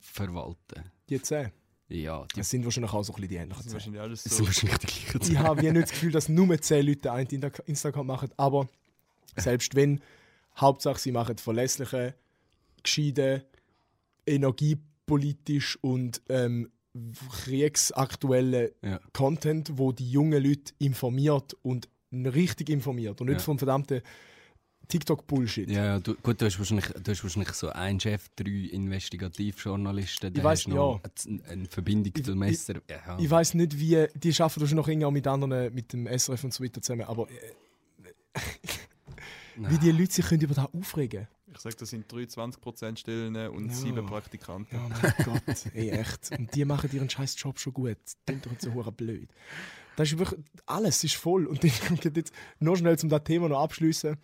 verwalten.
Die 10.
Ja, die
Das sind wahrscheinlich auch so ein bisschen die ähnlichen
Das ist
10.
wahrscheinlich alles
das
so.
sind wahrscheinlich die gleichen
Ich habe ja nicht das Gefühl, dass nur 10 Leute einen Insta- Instagram machen, aber selbst wenn, Hauptsache sie machen verlässliche, gescheite, energiepolitisch und ähm, kriegsaktuellen
Ja.
Content, wo die jungen Leute informiert und richtig informiert und nicht
Ja.
vom verdammten TikTok-Bullshit.
Ja, ja du, gut, du hast, wahrscheinlich, du hast wahrscheinlich so einen Chef, drei Investigativjournalisten,
weiss,
hast noch
ja.
eine, Verbindung
Ich-
zum Messer. Ja,
Ich weiß nicht, wie. Die arbeiten wahrscheinlich noch irgendwie auch mit anderen, mit dem SRF und so weiter zusammen, aber äh, wie die Leute sich können über das aufregen
Ich sage, das sind 23% Stellen und
Ja.
7 Praktikanten.
Ja, mein Gott, ey, echt. Und die machen ihren scheiß Job schon gut. Das ist doch so hure blöd. Das ist wirklich, alles ist voll. Und dann geht jetzt noch schnell, um das Thema noch abschließen.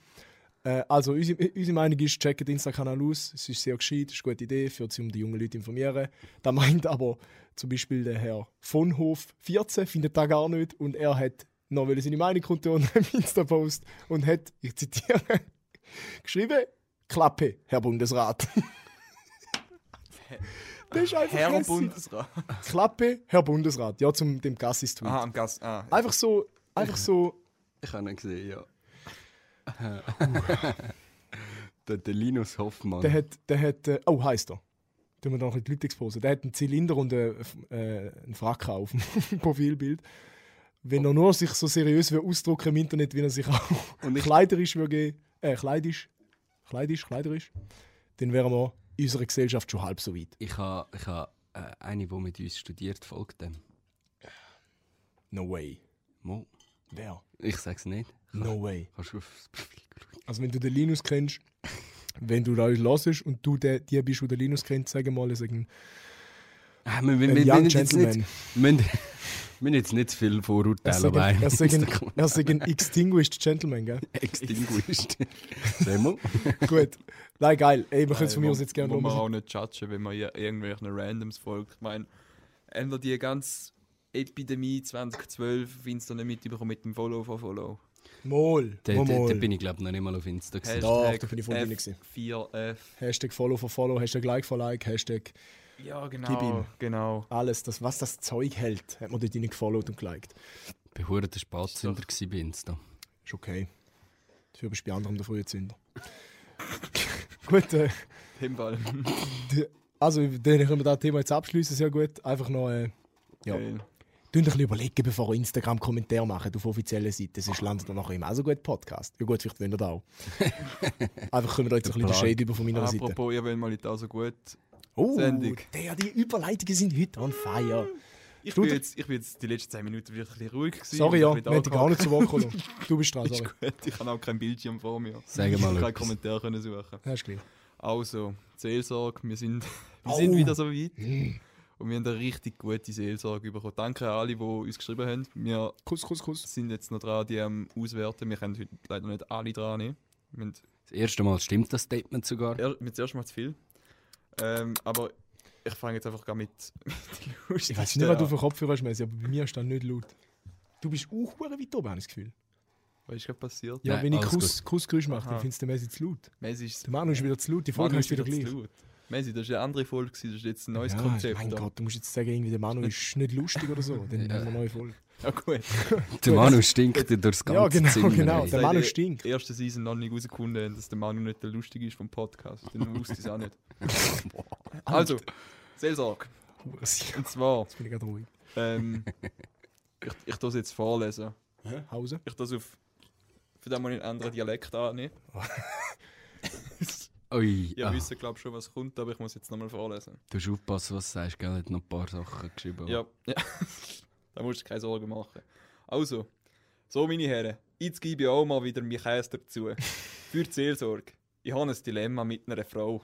Äh, also, unsere, unsere Meinung ist, checkt den Insta-Kanal aus. Es ist sehr gescheit, es ist eine gute Idee, für sie um die jungen Leute zu informieren. Da meint aber zum Beispiel der Herr von Hof 14, findet das gar nicht. Und er hat noch wollte seine Meinung kundtun im Insta-Post und hat, ich zitiere, geschrieben: Klappe, Herr Bundesrat. das ist einfach
Herr
hässlich.
Bundesrat.
Klappe, Herr Bundesrat. Ja, zum dem Gassis-Tweet.
Aha, am Gast. Ah.
Einfach so, einfach so.
Ich habe ihn gesehen, ja. der, der Linus Hoffmann.
Der hat, der hat, äh, oh, heisst er. Tun wir da noch die Leute exposen. Der hat einen Zylinder und äh, äh, einen Frack auf dem Profilbild. Wenn er nur sich so seriös will ausdrücken im Internet, wie er sich auch
Und ich-
kleiderisch geben, äh, kleidisch, kleidisch, kleiderisch, dann wären wir in unserer Gesellschaft schon halb so weit.
Ich habe ich ha, äh, eine, die mit uns studiert, folgt dem.
No way.
Mo.
Wer?
Ich sag's nicht.
No way.
Du?
Also wenn du den Linus kennst, wenn du da hörst und du der, die bist, der den Linus kennt, sag mal, sag ein,
Ah, wir, wir,
ein
wir,
Young
wir, jetzt
Gentleman.
nicht, wir, wir jetzt nicht zu viel
Er
Vorurteile
sag ein,
bei
er sag ein, er sag ein extinguished Gentleman, gell?
Extinguished. Sag mal.
Gut. Nein, geil. Ey, wir können es von mir
wo-
aus jetzt gerne
Wo man auch nicht judgen, wenn man ir- irgendwelchen Randoms folgt. Ich meine, ändert die ganze Epidemie 2012 auf Insta nicht mitbekommen mit dem Follow for Follow.
Mol.
Da, da, da bin ich glaube noch nicht mal auf Insta. gewesen.
Doch, da bin ich voll drin gewesen.
F4F.
Hashtag Follow for Follow, Hashtag Like for Like, Hashtag
Ja,
Gib ihm.
genau. Genau.
alles, das, was das Zeug hält, hat man dort rein gefollowt und geliked.
Ich war verdammt der Spatzsünder gewesen bei Insta.
Ist okay. Dafür bist du bei anderem der frühe Zünder. gut, äh,
Himball.
also dann können wir das Thema jetzt abschließen, sehr gut. Einfach noch, äh, Ja.
Geil.
Ein bisschen überlegen, bevor ihr Instagram-Kommentare macht auf offiziellen Seiten. Sonst landet ihr nachher im auch so gut Podcast. Ja gut, vielleicht wollt ihr das auch. Einfach können wir euch jetzt ein bisschen den Shade über von meiner Seite.
Apropos, ihr wollt mal nicht so gut.
Oh,
Sendung.
der, die Überleitungen sind heute on fire.
Ich
Du-
bin, jetzt, ich bin jetzt die letzten 10 Minuten wirklich ruhig gewesen.
Sorry, ja, wir dich gar nicht zu Wort gekommen. Du bist dran,
Ist
sorry.
gut, ich habe auch kein Bildschirm vor mir.
Sag
Ich
mal
kann keinen. Kommentar können suchen.
Ja, ist gleich.
Also, Seelsorge, wir sind, wir
Oh.
sind wieder so weit. Und wir haben eine richtig gute Seelsorge bekommen. Danke an alle, die uns geschrieben haben. Wir
Kuss, Kuss, Kuss.
sind jetzt noch dran, die am Auswerten. Wir können heute leider nicht alle dran nehmen. Wir
Das erste Mal stimmt das Statement sogar.
er, mit zuerst mal zu viel. Ähm, aber ich fange jetzt einfach gar mit, mit
Ich weiß nicht, was du für Kopfhörer hast, Messi, aber bei mir ist das nicht laut. Du bist auch weit oben, habe ich das Gefühl.
Was ist gerade passiert?
Ja,
Nein,
wenn ich Kuss, Kussgeräusch mache, dann findest du den Messi zu laut.
Messi ist
Der Manu ist wieder zu laut, die Folge
Manu
heißt wieder
zu
gleich.
laut. Messi, das war eine andere Folge, das ist jetzt ein neues
ja,
Konzept.
Mein
da.
Gott, du musst jetzt sagen, irgendwie der Manu ist nicht lustig oder so. Dann
Ja.
haben wir eine neue Folge.
Ja gut.
Der Manu stinkt dir durchs ganze
Ja, genau,
Zimmer.
genau.
ey.
Der Manu stinkt.
der ersten Season noch nicht herausgefunden dass der Manu nicht der Lustige ist vom Podcast. Dann wusste ich es auch nicht. also, Seelsorge.
Jetzt
Und zwar,
bin ich gerade ruhig.
ähm, ich, ich tue es jetzt vorlesen.
Hause?
Ich tue es auf. Für den muss ich einen anderen Dialekt annehmen.
Ui,
Ihr
ah,
wisst, glaube ich, schon, was kommt, aber ich muss jetzt nochmal vorlesen.
du musst aufpassen, was du sagst, gell? Hat noch ein paar Sachen geschrieben.
Ja, ja. da musst du keine Sorgen machen. Also, so meine Herren, jetzt gebe ich auch mal wieder mein Käse dazu. Für die Seelsorge. Ich habe ein Dilemma mit einer Frau.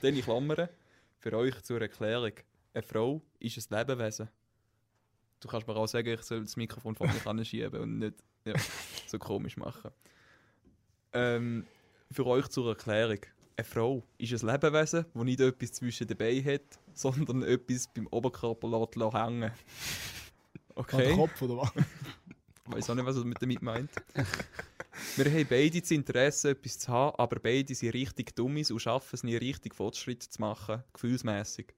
Dann ich klammere, für euch zur Erklärung. Eine Frau ist ein Lebewesen. Du kannst mir auch sagen, ich soll das Mikrofon vor mich anschieben und nicht ja, so komisch machen. Ähm, für euch zur Erklärung. Eine Frau ist ein Lebewesen, das nicht etwas zwischen den Beinen hat, sondern etwas beim Oberkörper lässt hängen.
An
Okay?
den Kopf oder was?
Ich weiß auch nicht, was er mit damit meint. Wir haben beide das Interesse, etwas zu haben, aber beide sind richtig dummis und schaffen es nie richtig Fortschritt zu machen, gefühlsmäßig.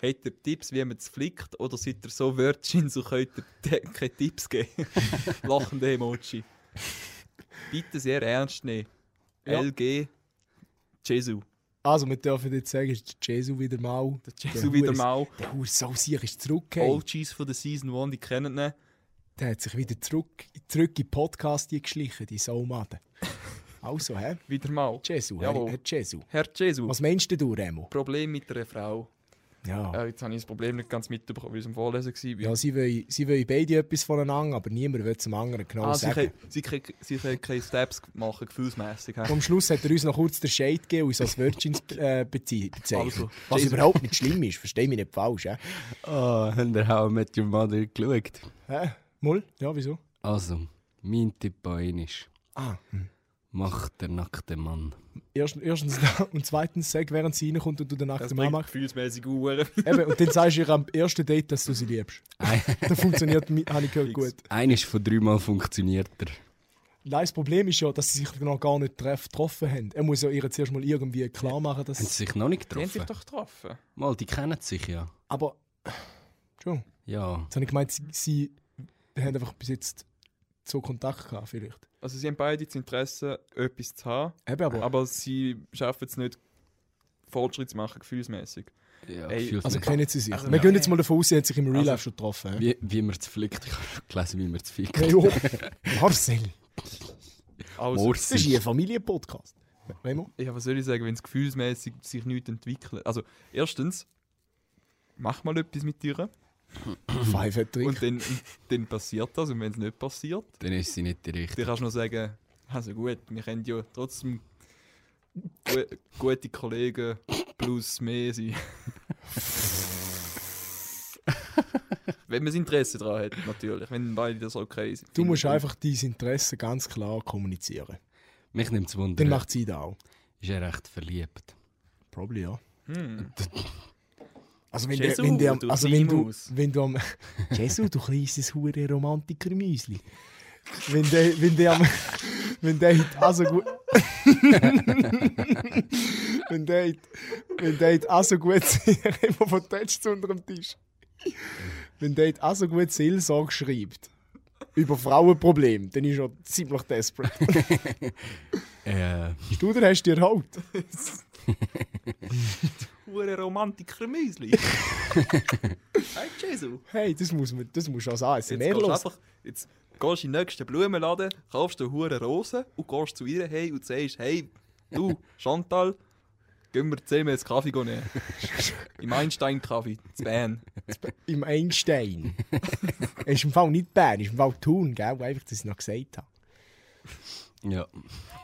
Habt ihr Tipps, wie man es flickt, oder seid ihr so Wörtchen, so könnt ihr keine Tipps geben? Lachende Emoji. Bitte sehr ernst nehmen.
Ja.
LG Jesu.
Also, wir dürfen jetzt sagen, ist Jesu wieder mal.
Der Jesu wieder mal.
Der Hure Sausier ist zurückgekehrt.
OGs von der Season 1, die kennen ihn.
Der hat sich wieder zurück, zurück in den Podcast geschlichen, die Saumade. Also, hä?
Wieder mal.
Jesu,
Jawohl.
Herr, Herr Jesu.
Herr Jesu.
Was meinst du, Remo?
Problem mit einer Frau.
Ja.
Ja, jetzt habe ich das Problem nicht ganz mitbekommen, weil ich es am Vorlesen war.
Ja, sie wollen, sie wollen beide etwas voneinander, aber niemand will zum anderen genau
ah, sie,
sagen.
können, sie, können, sie können keine Steps machen, gefühlsmässig.
Am Schluss hat er uns noch kurz den Shade gegeben und uns als Virgins äh, beze- bezeichnet.
Also,
Was
Jesus.
überhaupt nicht schlimm ist, versteh mich nicht falsch.
Ah, habt ihr How I Met Your Mother geschaut?
Hä? Moll? Ja, wieso?
Also, mein Tipp an ihn ist,
Ah, hm.
Mach der nackte Mann.
Erst, erstens und zweitens sag, während sie reinkommt und du den nackten Mann machst.
gefühlsmäßig Uhren.
Eben, und dann sagst du ihr am ersten Date, dass du sie liebst. Das funktioniert, habe ich gehört, gut.
Eines von dreimal funktioniert er.
Nein, das Problem ist ja, dass sie sich noch gar nicht treff, getroffen haben. Er muss ja ihr zuerst mal irgendwie klar machen, dass...
Haben sie sich noch nicht
Die haben sich
getroffen?
doch getroffen.
Mal, die kennen sich ja.
Aber... Schon.
Ja.
Jetzt habe ich gemeint, sie, sie haben einfach bis jetzt so Kontakt gehabt, vielleicht.
Also sie haben beide das Interesse, etwas zu haben,
Eben, aber...
aber sie schaffen es nicht, Fortschritt zu machen, gefühlsmäßig.
ja
Ey,
Also
nicht.
kennen sie sich.
Also,
Wir
ja.
gehen jetzt mal davon aus, sie haben sich im Real
Also-
Life schon getroffen.
wie, wie man es flickt. Ich habe gelesen, wie man es fickt.
Hey, oh, Marcel,
Also,
das ist hier ein Familienpodcast.
Ja, was soll ich sagen, wenn es gefühlsmäßig sich nicht entwickelt? Also, erstens, mach mal etwas mit dir
Five hat
und dann, und dann passiert das und wenn es nicht passiert,
Dann ist sie nicht die
dann
richtige.
kannst du noch sagen, also gut, wir können ja trotzdem gu gute Kollegen plus mehr sein. wenn man das Interesse daran hat, natürlich, wenn beide das okay sind.
Du musst einfach dein Interesse ganz klar kommunizieren.
Mich nimmt es Wunder,
Dann macht sie das auch.
ist er recht verliebt?
Probably, ja.
Hm.
Also wenn,
Jesu,
der, wenn, der,
du
also wenn du, wenn du am... Jesu, du kleines hure Romantiker-Müsli. Wenn der, wenn der, am- wenn der heute also gut... wenn der heute, wenn der heute also gut... immer von Text unter dem Tisch. Wenn der heute also gut Seelsorge schreibt, über Frauenprobleme, dann ist er ziemlich desperate.
Äh,
du, dann hast du dir halt.
Hure Romantiker-Müsli. hey, Jesu.
Hey, das muss man, das muss als ASMR
Jetzt gehst du einfach, jetzt gehst du in den nächsten Blumenladen, kaufst du hure Rosen und gehst zu ihr hey und sagst, hey, du, Chantal, gehen wir zusammen jetzt Kaffee nehmen. Im Einstein-Kaffee, zu Bern.
Im Einstein. Ist im Fall nicht Bern, er ist im Fall Thun, gell? Einfach, dass ich noch gesagt habe.
Ja.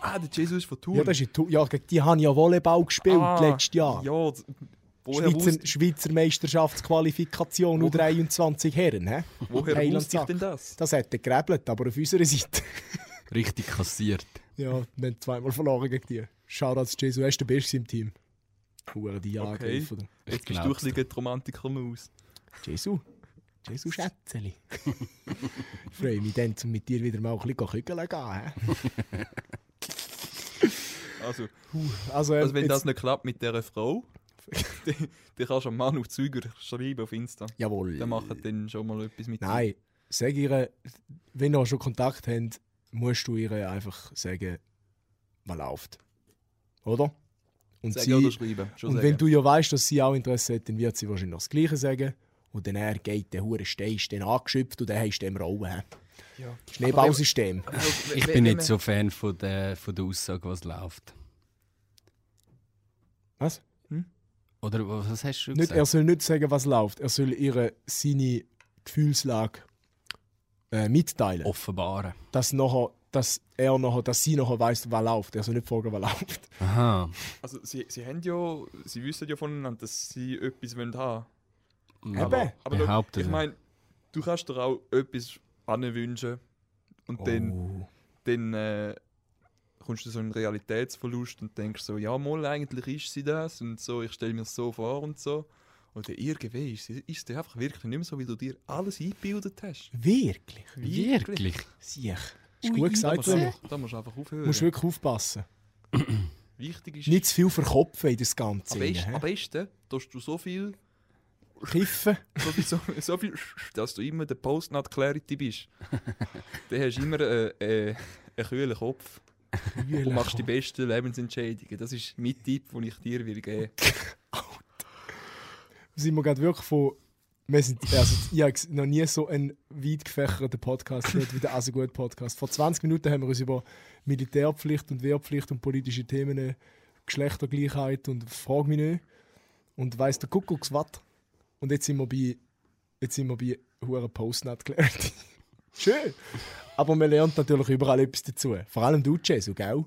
Ah, der Jesus ist von Thun.
Ja, das ist Thun. Ja, gegen die habe ich ja Volleyball gespielt
Ah,
letztes Jahr.
Ja,
Schweizer,
wusst,
Schweizer Meisterschaftsqualifikation
Wo-
U23 Herren. He?
woher
Heiland
wusste ich denn das?
Das hat er gerebelt, aber auf unserer Seite.
Richtig kassiert.
ja, wir haben zweimal verloren gegen die. Shoutouts Jesu, er ist der Beste im Team. Hure die Jahre
Okay. Jetzt bist du ein bisschen die Romantiker-Maus.
Jesu. Jesu Schätzeli. ich freue mich dann, um mit dir wieder mal ein bisschen kügeln gehen. he?
Also,
Also,
also wenn
jetzt-
das nicht klappt mit dieser Frau, dann kannst du am Mann auf Züger schreiben auf Insta.
Jawohl.
Dann machen dann schon mal etwas mit
Nein, sag ihr, wenn ihr schon Kontakt habt, musst du ihr einfach sagen, was läuft. Oder? Und,
dir.
sie,
Sagen oder schreiben. Schon
und
sagen.
wenn du ja weißt, dass sie auch Interesse hat, dann wird sie wahrscheinlich das Gleiche sagen. Und dann er geht der hure Stein ist dann angeschöpft und dann hast du den Rollen.
ja.
Schneeballsystem.
Ich bin nicht so Fan von der, von der Aussage, was läuft.
Was?
Oder was hast du
Nicht,
gesagt?
er soll nicht sagen, was läuft. Er soll ihr seine Gefühlslage äh, mitteilen.
Offenbaren.
Dass, nachher, dass er nachher, dass sie nachher weiss, was läuft. Er soll nicht fragen, was läuft.
Aha.
Also sie, sie haben ja, sie wissen ja voneinander, dass sie etwas wollen haben
Eben.
Aber, aber schau,
Behaupten
ich meine, du kannst dir auch etwas anwünschen und dann,
Oh.
dann äh, kommst du so einen Realitätsverlust und denkst so, ja mal, eigentlich ist sie das und so, ich stelle mir das so vor und so. Oder irgendwie ist sie ist sie einfach wirklich nicht mehr so, wie du dir alles eingebildet hast.
Wirklich?
Wirklich?
Siech. Ist
Ui,
gut
da
gesagt,
musst,
Remo.
du- da musst du einfach aufhören.
Du musst wirklich aufpassen.
Wichtig ist,
Nicht zu viel verkopfen in das Ganze.
am, besten, am besten tust du so viel
Kiffen.
so viel, so, so viel, dass du immer der Post-Nut-Clarity bist. Dann hast du immer äh, äh, einen kühlen Kopf und machst die besten Lebensentscheidungen. Das ist mein Tipp, den ich dir will geben
sind wir gerade wirklich von. Wir sind, also, ich habe noch nie so einen weit gefächerten Podcast gehört wie der Also gut Podcast. Vor 20 Minuten haben wir uns über Militärpflicht und Wehrpflicht und politische Themen, äh, Geschlechtergleichheit und Frag mich nicht. Und weiss der Kuckucks was. Und jetzt sind wir bei. Jetzt sind wir bei Huren Postnet gelernt. Schön. Aber man lernt natürlich überall etwas dazu. Vor allem du, Jesu, gell?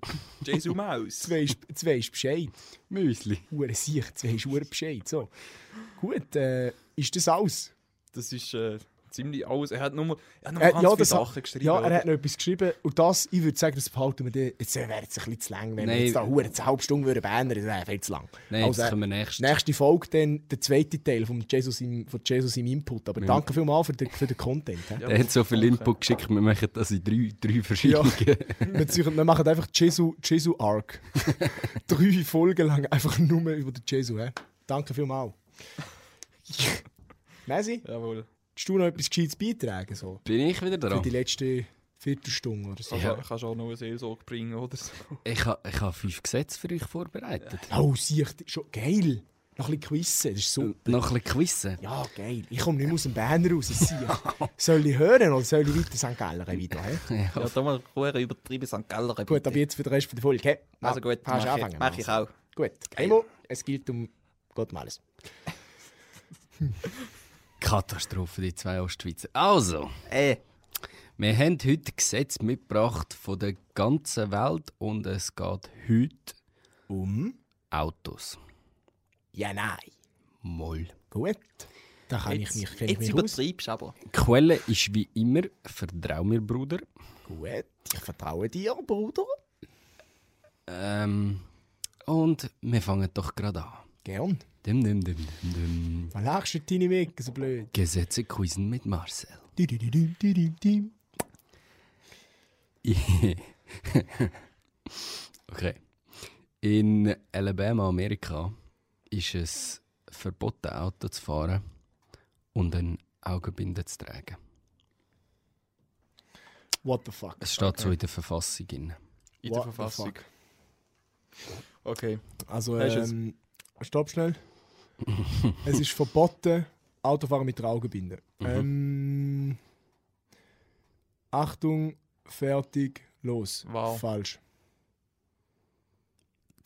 Jesu Maus.
Jetzt weisst Bescheid.
Müsli.
Hure Sicht, weisst du Bescheid. So. Gut, äh, ist das alles?
Das ist äh, ziemlich alles. Er hat nur, er hat nur
Äh,
ganz
ja,
viele
das
Sachen
hat,
geschrieben.
ja, er
oder?
hat noch etwas geschrieben. Und das, ich würde sagen, das behalten wir dann. Jetzt wäre es ein bisschen zu lang, wenn wir
Nein.
jetzt da eine halbe Stunde würden beenden, das wäre viel zu lang.
Nein,
Also,
können wir nächstes.
Nächste Folge dann der zweite Teil von Jesus im, von Jesus im Input. Aber
Ja.
danke vielmals für den, für den Content.
Ja,
Er hat so viel. Input geschickt, wir machen das in drei, drei verschiedene.
wir, ziehen- wir machen einfach Jesu, Jesu Arc. Drei Folgen lang einfach nur über den Jesu. Danke vielmals. Messi,
Jawohl.
Hast du noch etwas Gescheites beitragen? So?
Bin ich wieder
Für
dran?
die letzte Viertelstunde oder so?
Kannst,
Ja.
kannst du auch noch eine Seelsorge bringen oder so.
Ich habe ich ha fünf Gesetze für euch vorbereitet.
Oh, sieh, schon geil. Noch ein bisschen quizzen, das ist super.
Noch ein bisschen quizzen.
Ja, geil. Ich komme nicht mehr aus dem Berner raus. soll ich hören oder soll ich weiter St. Galler wieder? Hä?
Ja, da mal Ruhe übertrieben St. Galler.
Gut, aber jetzt für den Rest der Folge. Hä?
Also gut,
kannst
mach ich, mach ich auch.
Gut. Emo, es gilt um Gott und alles.
Katastrophe, die zwei Ostschweizer. Also,
Äh.
wir haben heute Gesetze mitgebracht von der ganzen Welt und es geht heute
Um?
Autos.
Ja, nein.
Moll.
Gut. Da kann ich mich, kenn ich
jetzt
mich
übertreibst du aber.
Die Quelle ist wie immer «Vertrau mir, Bruder».
Gut. Ich vertraue dir, Bruder.
Ähm, und wir fangen doch gerade an.
Gern.
Dim, dim, dim, dim, dim.
Was lachst du deine Weg so blöd?
Gesetze quizzen mit Marcel.
Di, di, di, di, di, di, di.
okay. In Alabama, Amerika, ist es verboten, Auto zu fahren und eine Augenbinde zu tragen.
What the fuck?
Es steht so in der Verfassung.
In
What
der
the
Verfassung.
fuck?
Okay.
Also, ähm, stopp schnell. es ist verboten, Autofahren mit der Augenbinde. Ähm, Achtung, fertig, los.
Wow.
Falsch.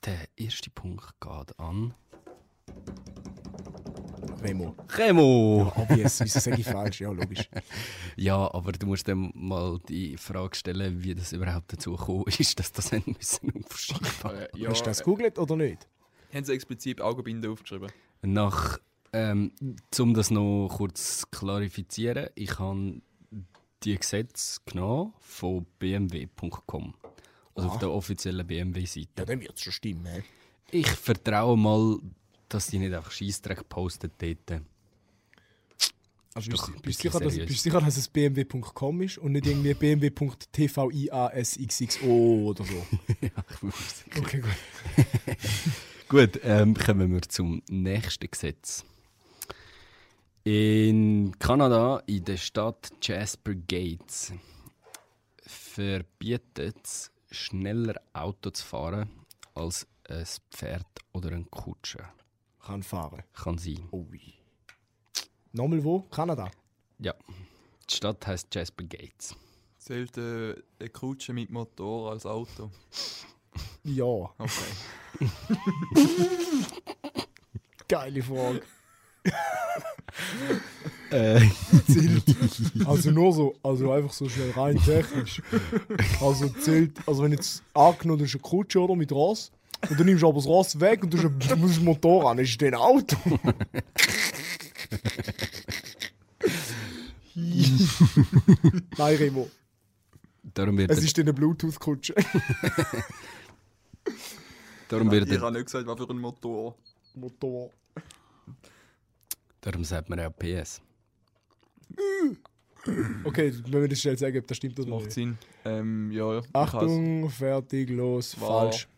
Der erste Punkt geht an.
Remo.
Remo!
Obvious, wieso sage ich falsch? Ja, logisch.
Ja, aber du musst dann mal die Frage stellen, wie das überhaupt dazu gekommen ist, dass das müssen aufschieben.
Äh, ja,
Hast du das gegoogelt oder nicht?
Haben sie explizit Augenbinde aufgeschrieben?
Nach, ähm, um das noch kurz zu klarifizieren, ich habe die Gesetze genommen von bmw.com. Also auf
Ah.
der offiziellen BMW-Seite.
Ja, dann wird es schon stimmen. hä?
Ich vertraue mal, dass die nicht einfach Scheissdreck posten dort.
Also bist,
ein
bist, sicher, dass, bist sicher, dass es bmw.com ist und nicht irgendwie bmw.tviasxxo oder so?
ja, ich bin sicher.
Okay, gut.
Gut, ähm, kommen wir zum nächsten Gesetz. In Kanada, in der Stadt Jasper Gates, verbietet es, schneller Auto zu fahren als ein Pferd oder ein Kutsche.
Kann fahren.
Kann sein.
Ui. Nochmal wo? Kanada.
Ja. Die Stadt heißt Jasper Gates.
Zählt äh, eine Kutsche mit Motor als Auto?
Ja.
Okay.
Geile Frage.
Äh,
Zählt. Also nur so, also einfach so schnell rein technisch. Also zählt, also wenn jetzt angenommen, das ist eine Kutsche oder mit Ross und dann nimmst du aber das Ross weg und du musst ein Motor an, ist das ein Auto? Nein, Remo.
darum wird,
Es ist eine Bluetooth-Kutsche.
darum, wird,
Ich habe nicht gesagt, was für ein Motor.
Motor.
darum sagt man ja PS.
Okay, wenn wir das schnell sagen, dann stimmt das
Macht
nicht.
Sinn. Ähm, ja, ich
Achtung, fertig, los,
Wow.
falsch.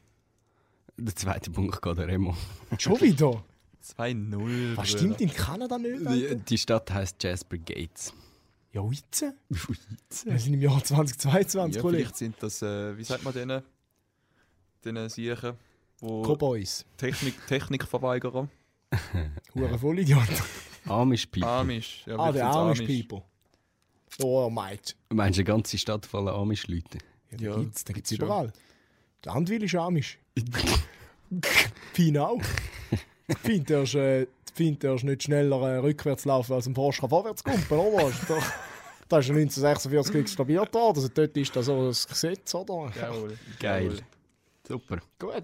Der zweite Punkt geht an Remo.
Schon wieder?
has 2-0.
Was stimmt in Kanada nicht?
Die, die Stadt heißt Jasper Gates.
Ja, heute? Wir sind im Jahr 2022,
Ja,
Kollege.
vielleicht sind das, äh, wie sagt man denen? Denen Siechen, wo
Cowboys.
Technik, Technikverweigerer.
Hure Vollidiot.
Amish People.
Amish. Ja,
Ah, der
sind's
Amish People. Oh, mate.
Du meinst, eine ganze Stadt voller Amish-Leute?
Ja, den
Ja,
gibt's, den gibt's
gibt's schon.
überall. Der Andwil ist Amish. Pin auch. Fint, der ist, äh, Fint, der ist nicht schneller äh, rückwärts laufen als ein Porsche vorwärts kumpen, oder? Da, da ist ja 1946 etabliert worden. Also dort ist das so das Gesetz, oder?
Jawohl.
Geil. Super.
Gut.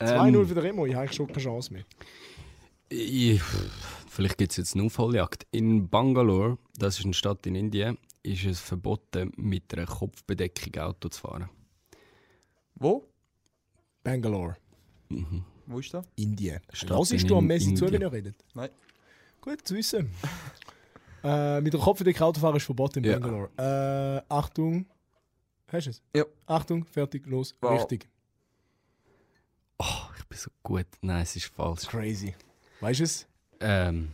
Ähm,
2-0 für den Remo, ich habe schon keine Chance mehr.
Ich, vielleicht gibt es jetzt eine Aufholjagd. In Bangalore, das ist eine Stadt in Indien, ist es verboten, mit einer Kopfbedeckung Auto zu fahren.
Wo?
Bangalore,
Wo ist das?
Indien. Ist
in
du am Messi zu, wenn ihr redet?
Nein.
Gut zu wissen. äh, mit der Kopfbedeckung Autofahren ist verboten in
Ja.
Bangalore. Äh, Achtung. Hast du es?
Ja.
Achtung, fertig, los.
Wow.
Richtig.
Oh, ich bin so gut. Nein, es ist falsch.
Crazy. Weißt du es?
Ähm,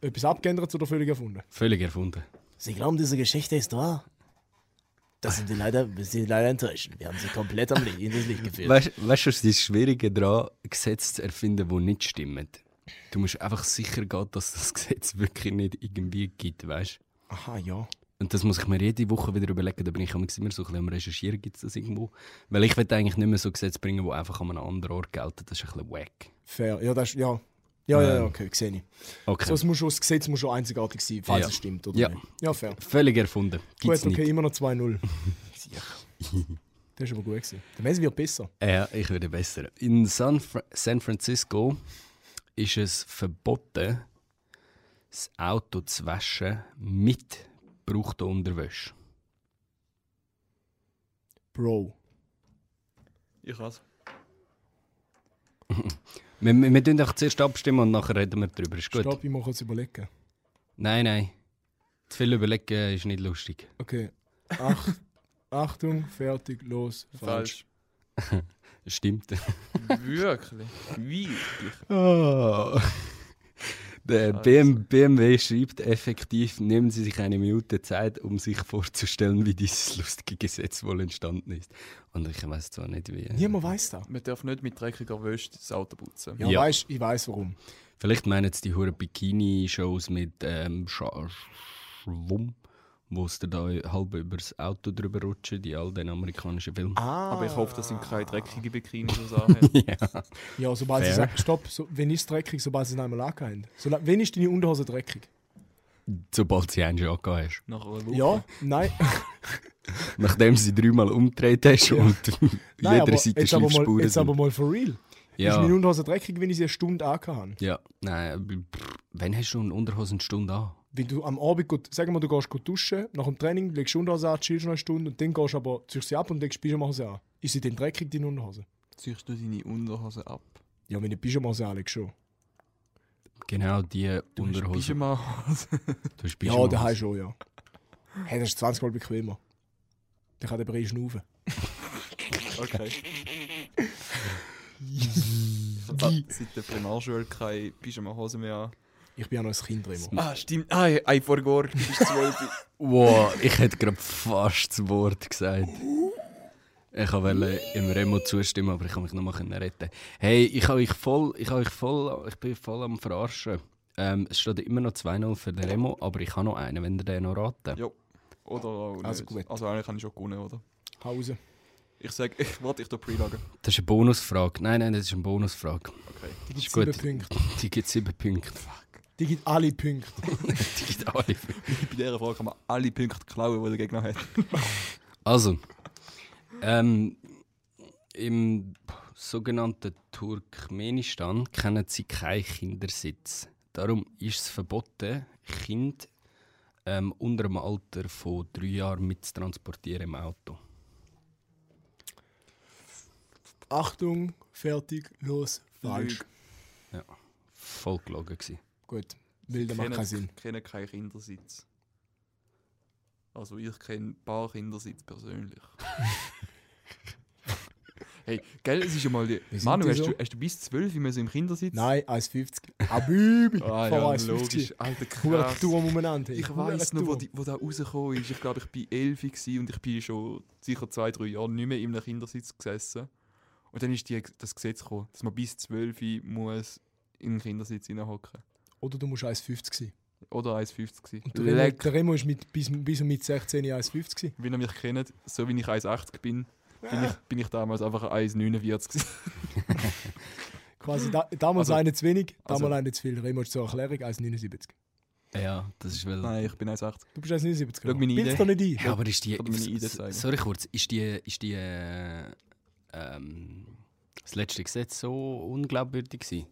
Etwas abgeändert oder völlig erfunden?
völlig erfunden.
Sie glauben, diese Geschichte ist wahr? Das sind wir leider, sind leider enttäuscht. Wir haben sie komplett am Licht, in das Licht geführt.
Weißt du, was ist das Schwierige daran, Gesetze zu erfinden, die nicht stimmen? Du musst einfach sicher gehen, dass das Gesetz wirklich nicht irgendwie gibt, weißt du?
Aha, ja.
Und das muss ich mir jede Woche wieder überlegen. Da bin ich immer so ein bisschen am Recherchieren, gibt es das irgendwo? Weil ich will eigentlich nicht mehr so Gesetze bringen, die einfach an einem anderen Ort gelten. Das ist ein bisschen wack.
Fair. Ja, das ist, ja. Ja, ja, ja,
Ähm.
okay, sehe ich.
Okay.
So, es muss schon, das Gesetz muss schon einzigartig sein, falls
Ja.
es stimmt, oder
Ja.
nicht? Ja, fair.
Völlig erfunden. Gibt's
Gut, okay,
nicht.
immer noch 2-0. das ist aber gut gewesen. Der Messi wird besser.
Ja, ich würde besser. In San, Fra San Francisco ist es verboten, das Auto zu waschen mit gebrauchter Unterwäsche.
Bro.
Ich has.
Wir, wir, wir tun doch zuerst abstimmen und nachher reden wir darüber. Ist gut?
Stopp, ich muss kurz überlegen.
Nein, nein. Zu viel überlegen ist nicht lustig.
Okay. Ach, Achtung, fertig, los. Falsch.
Falsch.
Stimmt.
Wirklich? Wirklich?
Ah. Der. BM, BMW schreibt effektiv, nehmen Sie sich eine Minute Zeit, um sich vorzustellen, wie dieses lustige Gesetz wohl entstanden ist. Und ich weiß zwar nicht, wie.
Niemand weiß das.
Man darf nicht mit dreckiger Wäsche das Auto putzen.
Ja,
Ja.
Weißt, ich weiß warum.
Vielleicht meinen jetzt die hure Bikini-Shows mit ähm, Schwumm, wo es dir da halb über das Auto drüber rutschen, die all den amerikanischen Filmen.
Ah.
Aber ich hoffe, das sind keine dreckigen Bikinis, die haben.
ja.
Ja, sobald sie
Fair.
sagen, stopp, so, wenn ist es dreckig, sobald sie es einmal angehängt. So, wenn ist deine Unterhose dreckig?
Sobald sie einen schon hast.
Nach einer Woche.
Ja, nein.
Nachdem sie dreimal umgedreht hast
Ja.
und
nein
jeder
aber
Seite
jetzt, aber mal,
Schliffspuren
jetzt aber mal for real. Ist
Ja,
meine Unterhose dreckig, wenn ich sie eine Stunde angehabt habe?
ja. Nein, wann hast du eine Unterhosenstunde an?
Wenn du am Abend, gut, sagen wir, du gehst gut duschen, nach dem Training legst du Unterhose an, chillst noch eine Stunde und dann gehst du aber, ziehst sie ab und legst die Pyjamahose an. Ist sie dann dreckig, deine Unterhose?
Ziehst du deine Unterhose ab?
Ja, wenn du die Pyjamahose anlegst, schon.
Genau die
Du hast
Unterhose.
Pyjamahose.
Du hast
Ja,
Pyjamahose.
daheim schon, ja. Hey, das ist 20 Mal bequemer. Dann kann der Brei schnaufen.
Okay. ich habe seit der Primarschule keine Pyjamahose mehr an.
Ich bin ja noch ein Kind, Remo.
Ah, stimmt. Ah, ei, vor Gor, du bist zwölf.
Wow, ich hätte gerade fast das Wort gesagt. Ich wollte im Remo zustimmen, aber ich kann mich noch mal retten. Hey, ich habe euch voll, ich habe euch voll, ich bin voll am Verarschen. Ähm, es steht immer noch 2-0 für den Remo, aber ich habe noch einen, wenn ihr den noch raten.
ja. Oder auch nicht.
Also gut.
Also eigentlich habe ich schon gewonnen, oder?
Hause.
Ich sage, ich warte, ich da preloggen.
Das ist eine Bonusfrage. Nein, nein, das ist eine Bonusfrage.
Okay.
Die gibt
Ist gut.
sieben Punkte.
Die gibt sieben Punkte.
Die gibt alle Punkte.
Die gibt alle.
Bei dieser Frage kann man alle Punkte klauen, die der Gegner hat.
Also, ähm, im sogenannten Turkmenistan kennen sie keinen Kindersitz. Darum ist es verboten, Kind ähm, unter dem Alter von drei Jahren mitzutransportieren im Auto.
Achtung, fertig, los, falsch.
Lüge.
Voll gelogen gewesen.
Gut, weil das macht keinen Sinn.
Ich kenne keinen Kindersitz. Also ich kenne ein paar Kindersitz persönlich. hey, gell, es ist ja mal die...
Wie
Manu, hast,
so?
du, hast du bis 12 immer so im Kindersitz?
Nein, 1,50. Habibi,
Ah,
vor
ja,
1,50.
logisch. Alter, krass.
Tour umeinander.
Ich weiss noch, wo, die, wo da rausgekommen ist. Ich glaube, ich war 11 gewesen und ich bin schon sicher zwei, drei Jahre nicht mehr in einem Kindersitz gesessen. Und dann ist die, das Gesetz gekommen, dass man bis 12 muss in einen Kindersitz hineinhocken.
Oder du musst 1,50 sein.
Oder 1,50 gewesen.
Und der Remo,
Leck.
der Remo ist mit, bis, bis und mit 16 1,50 gewesen.
Wie ihr mich kennt, so wie ich 1,80 bin, bin ich, bin ich damals einfach 1,49 gewesen.
Quasi da, damals
Also-
eine zu wenig, damals
also-
eine zu viel. Remo ist zur Erklärung 1,79.
Ja, das ist weil.
Nein, ich bin 1,80.
Du bist 1,79.
Schau meine Idee.
doch nicht ein.
Ja, aber ist die. Sorry kurz, ist die. Ist die äh, ähm, das letzte Gesetz so unglaubwürdig gewesen?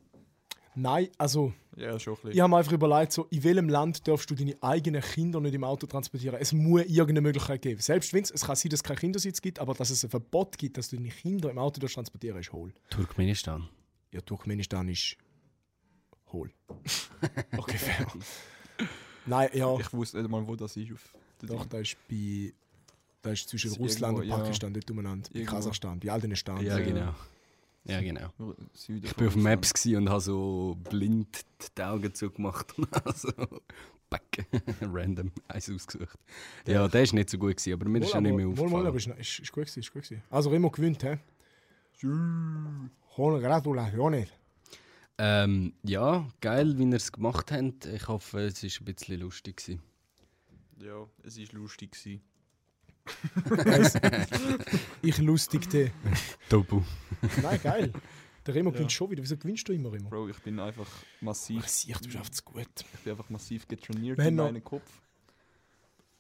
Nein, also
Ja, schon ein bisschen.
ich habe mir einfach überlegt, so, in welchem Land darfst du deine eigenen Kinder nicht im Auto transportieren? Es muss irgendeine Möglichkeit geben. Selbst wenn es, es kann sein, dass es keinen Kindersitz gibt, aber dass es ein Verbot gibt, dass du deine Kinder im Auto darfst transportieren ist hohl.
Turkmenistan.
Ja, Turkmenistan ist hohl. okay, fair. Nein, ja,
Ich wusste nicht mal, wo das ist. Auf der
doch, da ist bei. Da ist zwischen Russland
irgendwo,
und
ja.
Pakistan dort umeinander. Bei. Kasachstan, bei all den Staaten.
Ja,
Ja.
genau. Ja, genau.
Süden
Ich war auf. Maps gsi und habe so blind die Augen zugemacht und so back, random eins ausgesucht. Ja, der ist nicht so gut, gewesen, aber mir ist
Wohl,
schon nicht mehr
wohl, wohl,
aufgefallen.
aber ist, ist, ist gut gewesen, ist gut gewesen. Also Remo gewinnt, hä? Hohe Gratulationen.
Ähm, ja, geil, wie ihr es gemacht habt. Ich hoffe, es war ein bisschen lustig. Gewesen.
Ja, es war lustig. Gewesen.
Ich lustigte.
Tobu.
Nein, geil. Der Remo gewinnt schon wieder. Wieso gewinnst du immer, Remo?
Bro, ich bin einfach massiv,
Ich sehe, du einfach zu gut.
ich bin einfach massiv getrainiert
Wir haben
in meinem Kopf.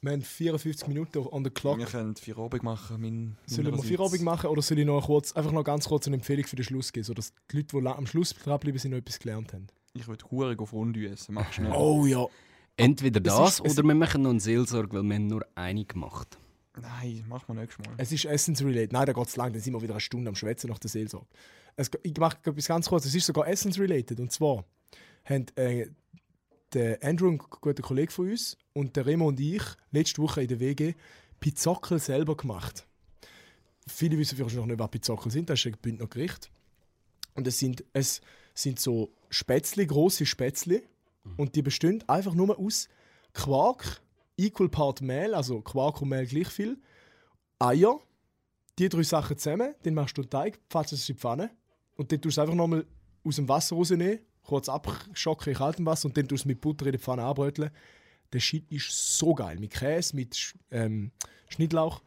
Wir haben 54 Minuten on the clock.
Wir können vier Abend machen. Mein,
Sollen wir
meinerseits.
Feierabend machen oder soll ich noch kurz, einfach noch ganz kurz eine Empfehlung für den Schluss geben, sodass die Leute, die am Schluss dranbleiben, sind, noch etwas gelernt haben?
Ich würde Huren auf Fondue essen. Mach schnell.
Oh ja.
Entweder
Es
das
ist- es-
oder wir machen noch eine Seelsorge, weil wir haben nur eine gemacht.
Nein, mach mal nächstes Mal.
Es ist Essence-related. Nein, da geht es lang, dann sind wir wieder eine Stunde am Schwätzen nach der Seelsorge. Es, ich mache etwas ganz kurz, es ist sogar Essence-related. Und zwar haben äh, der Andrew, ein guter Kollege von uns, und der Remo und ich letzte Woche in der WG Pizzockel selber gemacht. Viele wissen vielleicht noch nicht, was Pizzockel sind. Das ist ein Bündner Gericht. Und es sind, es sind so Spätzle, große Spätzle, Und die bestehen einfach nur aus Quark, equal part Mehl, also Quark und Mehl gleich viel, Eier, die drei Sachen zusammen, dann machst du den Teig, pfatzt es in die Pfanne und dann tust du es einfach nochmal aus dem Wasser rausnehmen, kurz abschocken in kaltem Wasser und dann tust du es mit Butter in die Pfanne anbröteln. Der Shit ist so geil. Mit Käse, mit ähm, Schnittlauch.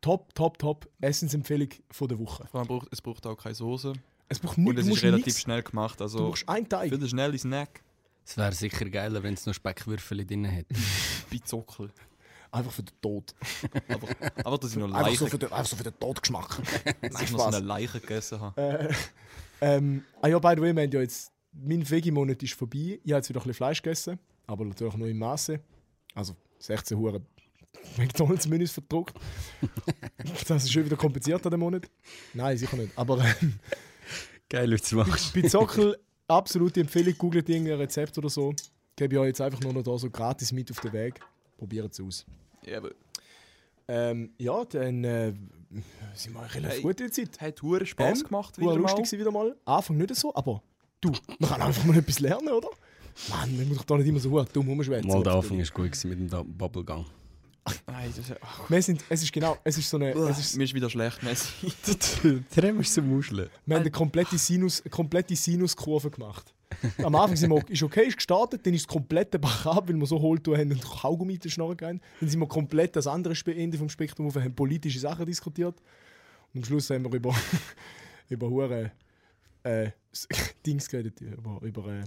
Top, top, top. Essensempfehlung von der Woche.
Vor allem braucht, es braucht auch keine Soße.
Es braucht
Und
nichts,
es
du
ist relativ
nichts.
schnell gemacht.
Du
Also
brauchst einen Teig.
für den schnellen Snack.
Es wäre sicher geiler, wenn es noch Speckwürfel drin hätte.
Bizockel.
Einfach für den Tod.
Aber, aber dass ich noch
Einfach so
Leichen,
für den, einfach so für den Todgeschmack.
dass ich noch so eine Leiche gegessen habe.
Äh, ähm, ah ja, by the way, wir haben ja jetzt, mein Vegi-Monat ist vorbei. Ich habe jetzt wieder ein bisschen Fleisch gegessen, aber natürlich nur im Maße. Also 16 Huren McDonalds-Menüs verdruckt. das ist schon wieder komplizierter, der Monat. Nein, sicher nicht. Aber ähm,
Geil, wie du es machst.
bei Zockel, absolute Empfehlung, googelt irgendein Rezept oder so. Gebe ich euch jetzt einfach nur noch da so gratis mit auf den Weg. Probiert es aus.
Ja, aber
Ähm, ja, dann äh, sind wir relativ
Hey.
gut in der Zeit.
hat hure Spaß
Ähm,
gemacht
Wieder lustig
mal.
wieder mal. Anfang nicht so, aber du, man kann einfach mal etwas lernen, oder? Mann, man muss doch da nicht immer so dumm rumschwätzen.
Mal der Anfang war gut mit dem Bubblegang.
Nein, das ist, ach,
Wir sind, es ist genau, es ist so eine, es ist,
mir ist wieder schlecht. Messi.
Der ist so muscheln.
wir haben eine komplette, Sinus, eine komplette Sinuskurve gemacht. Am Anfang sind wir, ist okay, ist gestartet, dann ist es komplett den Bach ab, weil wir so Hohltour haben und Kaugummi in den Schnorren gehauen. Dann sind wir komplett das andere Ende vom Spektrum auf, haben politische Sachen diskutiert. Und am Schluss haben wir über, über hure äh, Dings geredet, über, über äh,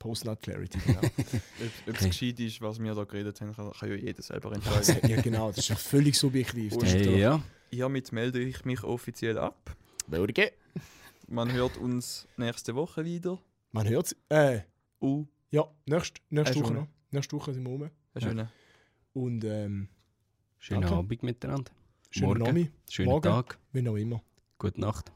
Post-Nut Clarity. Genau.
Ob es
Okay.
gescheit ist, was wir da geredet haben, kann, kann ja jeder selber entscheiden.
ja, genau, das ist ja völlig subjektiv.
Hey, ja.
Hiermit melde ich mich offiziell ab.
Würdige.
Man hört uns nächste Woche wieder.
Man hört es. Äh,
Uh,
ja, nächste, nächste
Äh,
Woche noch. Nächste Woche sind wir rum.
Ja.
schöne.
Und ähm,
Schönen
Danke.
Abend miteinander.
schönen
Morgen.
Nami,
Schönen
Morgen.
Tag.
wie auch immer.
Gute Nacht.